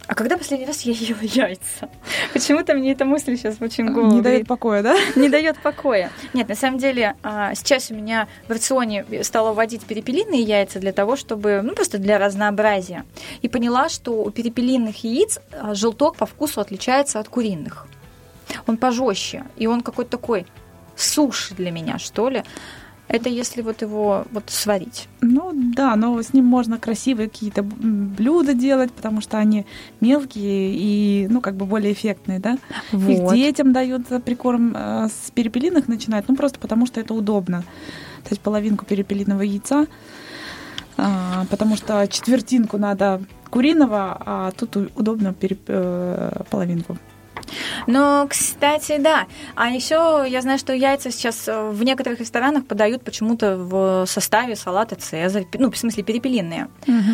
А когда последний раз я ела яйца? Почему-то мне эта мысль сейчас очень голову Не дает покоя, да? Не дает покоя. Нет, на самом деле, а, сейчас у меня в рационе стало вводить перепелиные яйца для того, чтобы, ну, просто для разнообразия. И поняла, что у перепелиных яиц а, желток по вкусу отличается от куриных. Он пожестче, и он какой-то такой суши для меня, что ли. Это если вот его вот сварить. Ну да, но с ним можно красивые какие-то блюда делать, потому что они мелкие и, ну, как бы более эффектные, да. Вот. Их детям дают прикорм э, с перепелиных начинать, ну, просто потому что это удобно. То есть половинку перепелиного яйца, а, потому что четвертинку надо куриного, а тут удобно переп... Э, половинку. Но, кстати, да. А еще я знаю, что яйца сейчас э, в некоторых ресторанах подают почему-то в составе салата Цезарь, ну, в смысле, перепелиные. Угу.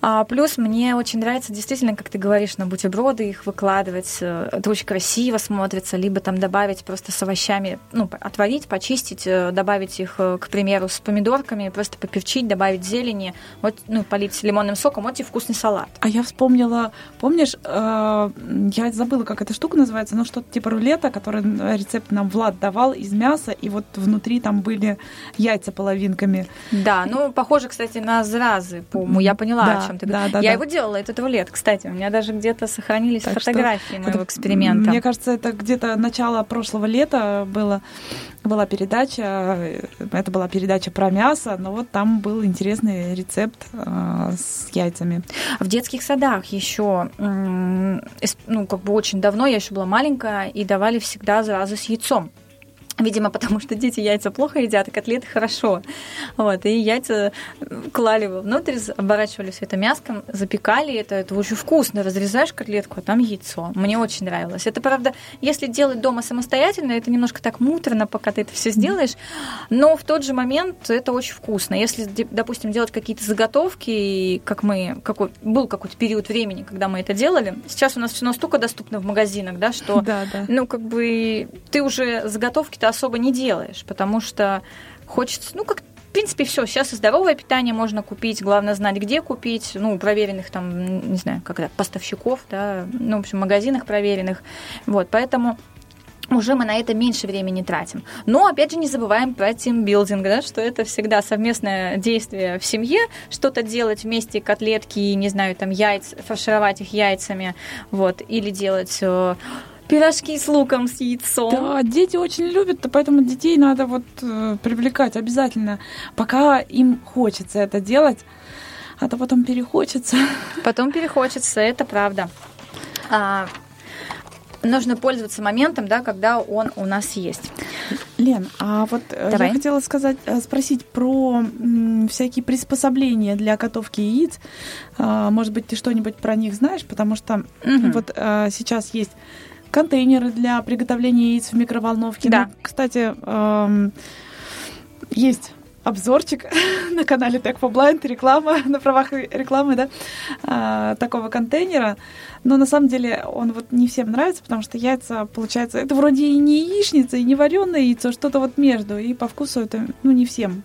А, плюс мне очень нравится действительно, как ты говоришь, на бутерброды их выкладывать. Э, это очень красиво смотрится. Либо там добавить просто с овощами, ну, отварить, почистить, э, добавить их, к примеру, с помидорками, просто поперчить, добавить зелени, вот, ну, полить лимонным соком, вот и вкусный салат. А я вспомнила, помнишь, э, я забыла, как эта штука называется, но что-то типа рулета, который рецепт нам Влад давал из мяса, и вот внутри там были яйца половинками. Да, ну, похоже, кстати, на зразы, по-моему, я поняла, да чем ты да, да, Я да. его делала этот рулет, кстати. У меня даже где-то сохранились так фотографии моего это, эксперимента. Мне кажется, это где-то начало прошлого лета было, была передача. Это была передача про мясо, но вот там был интересный рецепт э, с яйцами. В детских садах еще, ну, как бы очень давно, я еще была маленькая, и давали всегда сразу с яйцом. Видимо, потому что дети яйца плохо едят, а котлеты хорошо. Вот, и яйца клали внутрь, оборачивали все это мяском, запекали это. Это очень вкусно. Разрезаешь котлетку, а там яйцо. Мне очень нравилось. Это, правда, если делать дома самостоятельно, это немножко так муторно, пока ты это все сделаешь. Но в тот же момент это очень вкусно. Если, допустим, делать какие-то заготовки, как мы, какой, был какой-то период времени, когда мы это делали, сейчас у нас все настолько доступно в магазинах, да, что, да, да. ну, как бы, ты уже заготовки-то особо не делаешь, потому что хочется, ну, как принципе, все. Сейчас и здоровое питание можно купить. Главное знать, где купить. Ну, проверенных там, не знаю, когда поставщиков, да, ну, в общем, магазинах проверенных. Вот, поэтому уже мы на это меньше времени тратим. Но, опять же, не забываем про тимбилдинг, да, что это всегда совместное действие в семье, что-то делать вместе, котлетки, не знаю, там, яйца, фаршировать их яйцами, вот, или делать э, Пирожки с луком, с яйцом. Да, дети очень любят, поэтому детей надо вот э, привлекать обязательно, пока им хочется это делать, а то потом перехочется. Потом перехочется, это правда. А, нужно пользоваться моментом, да, когда он у нас есть. Лен, а вот э, Давай. я хотела сказать, э, спросить про всякие приспособления для готовки яиц. А, может быть, ты что-нибудь про них знаешь, потому что угу. вот сейчас есть контейнеры для приготовления яиц в микроволновке. Да. Ну, кстати, эм, есть обзорчик на канале Tech for Blind, реклама на правах рекламы, да, а, такого контейнера. Но на самом деле он вот не всем нравится, потому что яйца, получается, это вроде и не яичница, и не вареное яйцо, что-то вот между, и по вкусу это, ну, не всем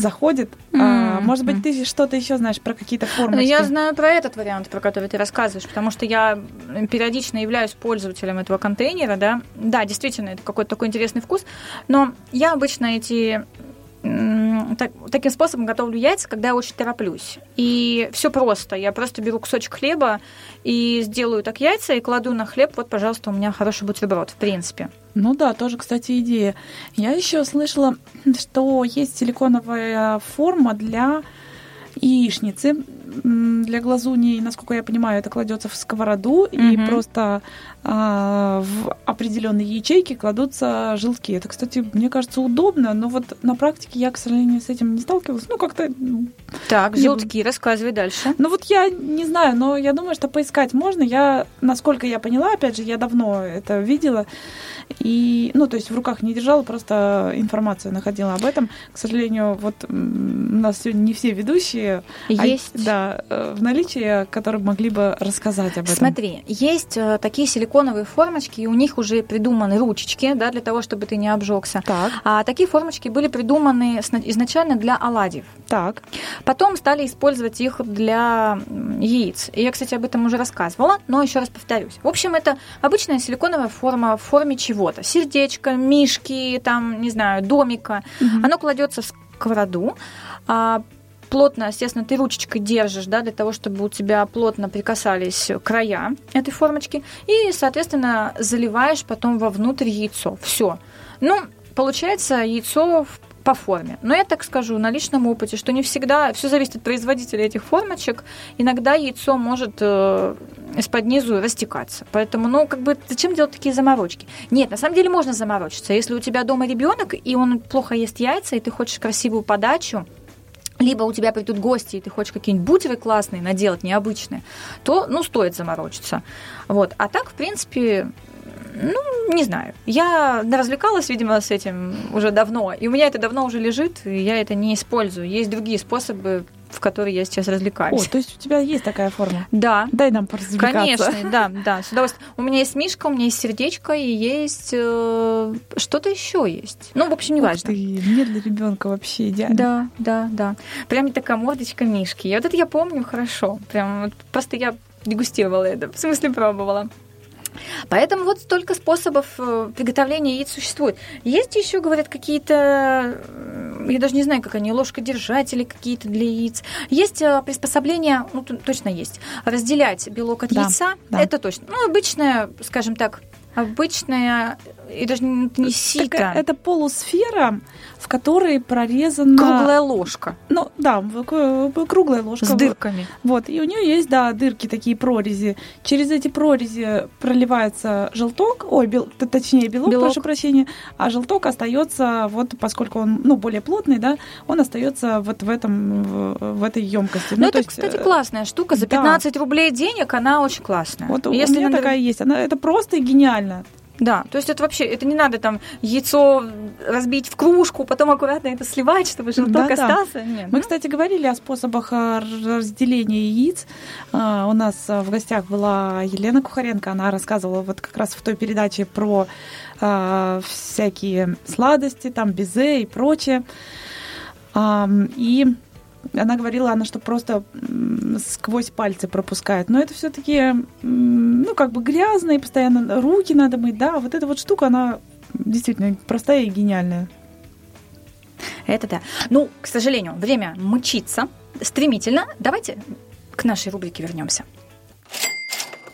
заходит. Mm-hmm. А, может быть, ты что-то еще знаешь про какие-то формы? Ну, я знаю про этот вариант, про который ты рассказываешь, потому что я периодично являюсь пользователем этого контейнера, да. Да, действительно, это какой-то такой интересный вкус, но я обычно эти так, таким способом готовлю яйца, когда я очень тороплюсь. И все просто. Я просто беру кусочек хлеба и сделаю так яйца и кладу на хлеб. Вот, пожалуйста, у меня хороший бутерброд, в принципе. Ну да, тоже, кстати, идея. Я еще слышала, что есть силиконовая форма для яичницы для глазуни, насколько я понимаю, это кладется в сковороду угу. и просто в определенные ячейки кладутся желтки. Это, кстати, мне кажется, удобно, но вот на практике я, к сожалению, с этим не сталкивалась. Ну, как-то... Так, желтки, рассказывай дальше. Ну, вот я не знаю, но я думаю, что поискать можно. Я, насколько я поняла, опять же, я давно это видела, и, ну, то есть в руках не держала, просто информацию находила об этом. К сожалению, вот, ну, нас сегодня не все ведущие Есть. а, да, э, в наличии, которые могли бы рассказать об этом. Смотри, есть э, такие силиконовые формочки, и у них уже придуманы ручечки, да, для того, чтобы ты не обжегся. Так, А такие формочки были придуманы изначально для оладьев. так. Потом стали использовать их для яиц. И я, кстати, об этом уже рассказывала, но еще раз повторюсь. В общем, это обычная силиконовая форма в форме чего-то. Сердечко, мишки, там, не знаю, домика. Мгм. Оно кладется в сковороду. Плотно, естественно, ты ручечкой держишь, да, для того, чтобы у тебя плотно прикасались края этой формочки. И, соответственно, заливаешь потом вовнутрь яйцо. Все. Ну, получается яйцо по форме. Но я так скажу на личном опыте, что не всегда, все зависит от производителя этих формочек. Иногда яйцо может э, из-под низу растекаться. Поэтому, ну, как бы, зачем делать такие заморочки? Нет, на самом деле можно заморочиться. Если у тебя дома ребенок, и он плохо ест яйца, и ты хочешь красивую подачу, либо у тебя придут гости, и ты хочешь какие-нибудь бутеры классные наделать, необычные, то, ну, стоит заморочиться. Вот. А так, в принципе, ну, не знаю. Я развлекалась, видимо, с этим уже давно, и у меня это давно уже лежит, и я это не использую. Есть другие способы, в которые я сейчас О, развлекаюсь. то есть у тебя есть такая форма? Да, Дай нам поразвлекаться. Конечно, да, да, с удовольствием. У меня есть мишка, у меня есть сердечко и есть э, что-то еще есть. Ну, в общем, не Ух важно. ты, мне для ребенка вообще идеально. Да, да, да. Прям такая мордочка мишки. И вот это я помню хорошо. Прям вот просто я дегустировала это, в смысле пробовала. Поэтому вот столько способов э, приготовления яиц существует. Есть еще, говорят, какие-то, я даже не знаю, как они, ложкодержатели какие-то для яиц. Есть э, приспособления, ну, точно есть, разделять белок от Да, яйца. да. Это точно. Ну, обычная, скажем так, обычная, и даже не, сито, Такая- это полусфера, в которой прорезана... круглая ложка Ну, да, круглая ложка. с дырками. Вот, и у нее есть, да, дырки, такие прорези. Через эти прорези проливается желток, ой, бел- точнее белок, Белок. прошу прощения, а желток остается, вот, поскольку он, ну, более плотный, да, он остается вот в этом, в, этой емкости. Ну, то это, есть, кстати, э, классная штука. За да. 15 рублей денег она очень классная. Вот у Если меня надо- такая есть. Она, это просто и гениально. Да, то есть это вообще, это не надо там яйцо разбить в кружку, потом аккуратно это сливать, чтобы желток Да-да. остался. Нет, Мы, ну, кстати, говорили о способах а, разделения яиц. А, У нас а, в гостях была Елена Кухаренко. Она рассказывала вот как раз в той передаче про всякие сладости, там безе и прочее. И она говорила, она что просто сквозь пальцы пропускает. Но это все-таки, ну, как бы грязно, и постоянно руки надо мыть. Да, вот эта вот штука, она действительно простая и гениальная. Это да. Ну, к сожалению, время мчится стремительно. Давайте к нашей рубрике вернемся.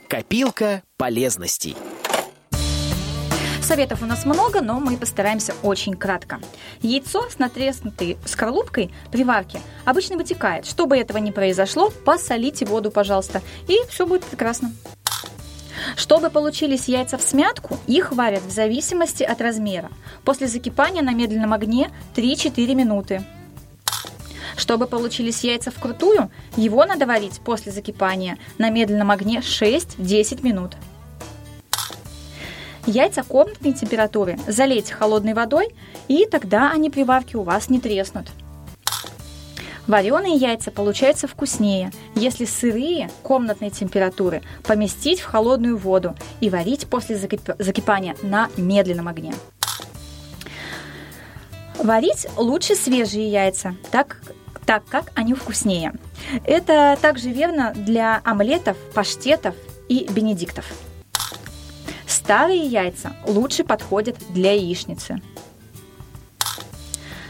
Копилка полезностей. Советов у нас много, но мы постараемся очень кратко. Яйцо с натреснутой скорлупкой при варке обычно вытекает. Чтобы этого не произошло, посолите воду, пожалуйста, и все будет прекрасно. Чтобы получились яйца в смятку, их варят в зависимости от размера. После закипания на медленном огне 3-4 минуты. Чтобы получились яйца вкрутую, его надо варить после закипания на медленном огне 6-10 минут. Яйца комнатной температуры залейте холодной водой, и тогда они при варке у вас не треснут. Вареные яйца получаются вкуснее, если сырые комнатной температуры поместить в холодную воду и варить после закип- закипания на медленном огне. Варить лучше свежие яйца, так, так как они вкуснее. Это также верно для омлетов, паштетов и бенедиктов. Старые яйца лучше подходят для яичницы.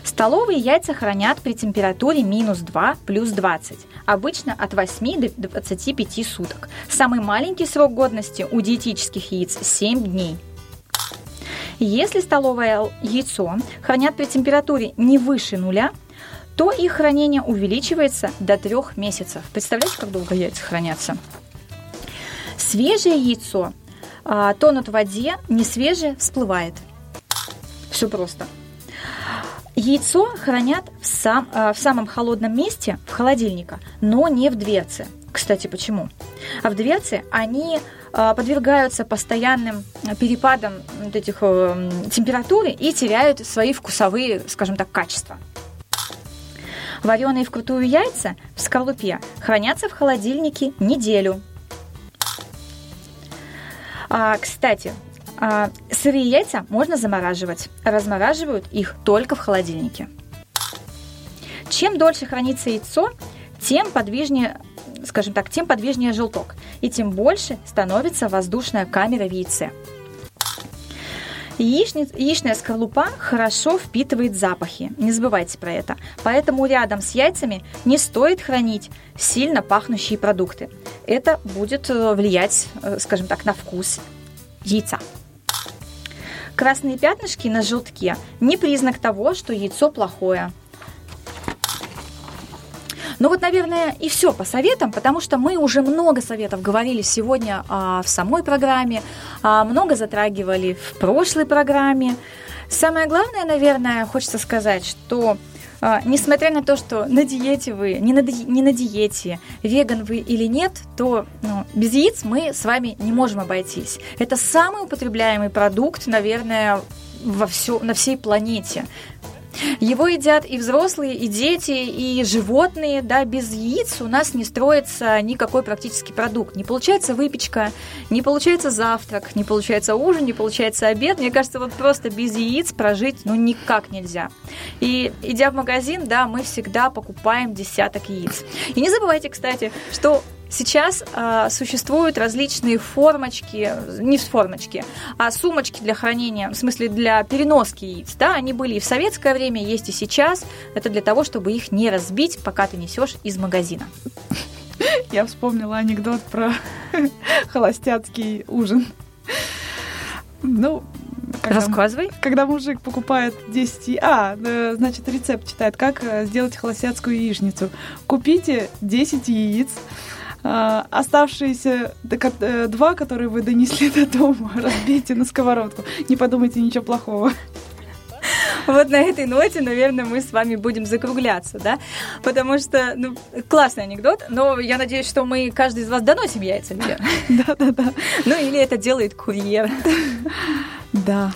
Столовые яйца хранят при температуре минус 2 плюс 20, обычно от 8 до 25 суток. Самый маленький срок годности у диетических яиц 7 дней. Если столовое яйцо хранят при температуре не выше нуля, то их хранение увеличивается до 3 месяцев. Представляете, как долго яйца хранятся? Свежее яйцо а, тонут в воде, не свежее всплывает. Все просто. Яйцо хранят в, сам, а, в самом холодном месте, в холодильнике, но не в дверце. Кстати, почему? А в дверце они а, подвергаются постоянным перепадам вот этих э, температуры и теряют свои вкусовые, скажем так, качества. Вареные вкрутую яйца в скорлупе хранятся в холодильнике неделю. А, кстати, а, сырые яйца можно замораживать. Размораживают их только в холодильнике. Чем дольше хранится яйцо, тем подвижнее, скажем так, тем подвижнее желток, и тем больше становится воздушная камера в яйце. Яичниц, яичная скорлупа хорошо впитывает запахи, не забывайте про это. Поэтому рядом с яйцами не стоит хранить сильно пахнущие продукты. Это будет э, влиять, э, скажем так, на вкус яйца. Красные пятнышки на желтке не признак того, что яйцо плохое. Ну вот, наверное, и все по советам, потому что мы уже много советов говорили сегодня а, в самой программе, а, много затрагивали в прошлой программе. Самое главное, наверное, хочется сказать, что а, несмотря на то, что на диете вы, не на, не на диете, веган вы или нет, то ну, без яиц мы с вами не можем обойтись. Это самый употребляемый продукт, наверное, во все, на всей планете. Его едят и взрослые, и дети, и животные. Да, без яиц у нас не строится никакой практически продукт. Не получается выпечка, не получается завтрак, не получается ужин, не получается обед. Мне кажется, вот просто без яиц прожить ну никак нельзя. И идя в магазин, да, мы всегда покупаем десяток яиц. И не забывайте, кстати, что Сейчас э, существуют различные формочки, не формочки, а сумочки для хранения, в смысле для переноски яиц. Да, они были и в советское время, есть и сейчас. Это для того, чтобы их не разбить, пока ты несешь из магазина. Я вспомнила анекдот про холостяцкий ужин. Ну, когда, Рассказывай. Когда мужик покупает 10... А, э, значит, рецепт читает, как э, сделать холостяцкую яичницу. Купите 10 яиц, оставшиеся э, два, которые вы донесли до дома, разбейте на сковородку. Не подумайте ничего плохого. Вот на этой ноте, наверное, мы с вами будем закругляться, да? Потому что, ну, классный анекдот, но я надеюсь, что мы каждый из вас доносим яйца, Да-да-да. Ну, или это делает курьер. Да.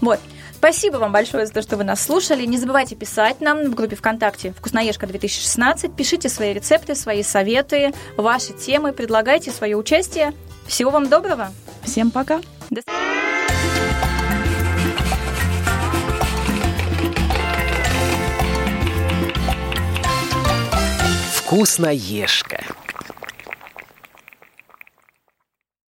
Вот. Спасибо вам большое за то, что вы нас слушали. Не забывайте писать нам в группе ВКонтакте «Вкусноежка 2016». Пишите свои рецепты, свои советы, ваши темы, предлагайте свое участие. Всего вам доброго. Всем пока. До Вкусноежка.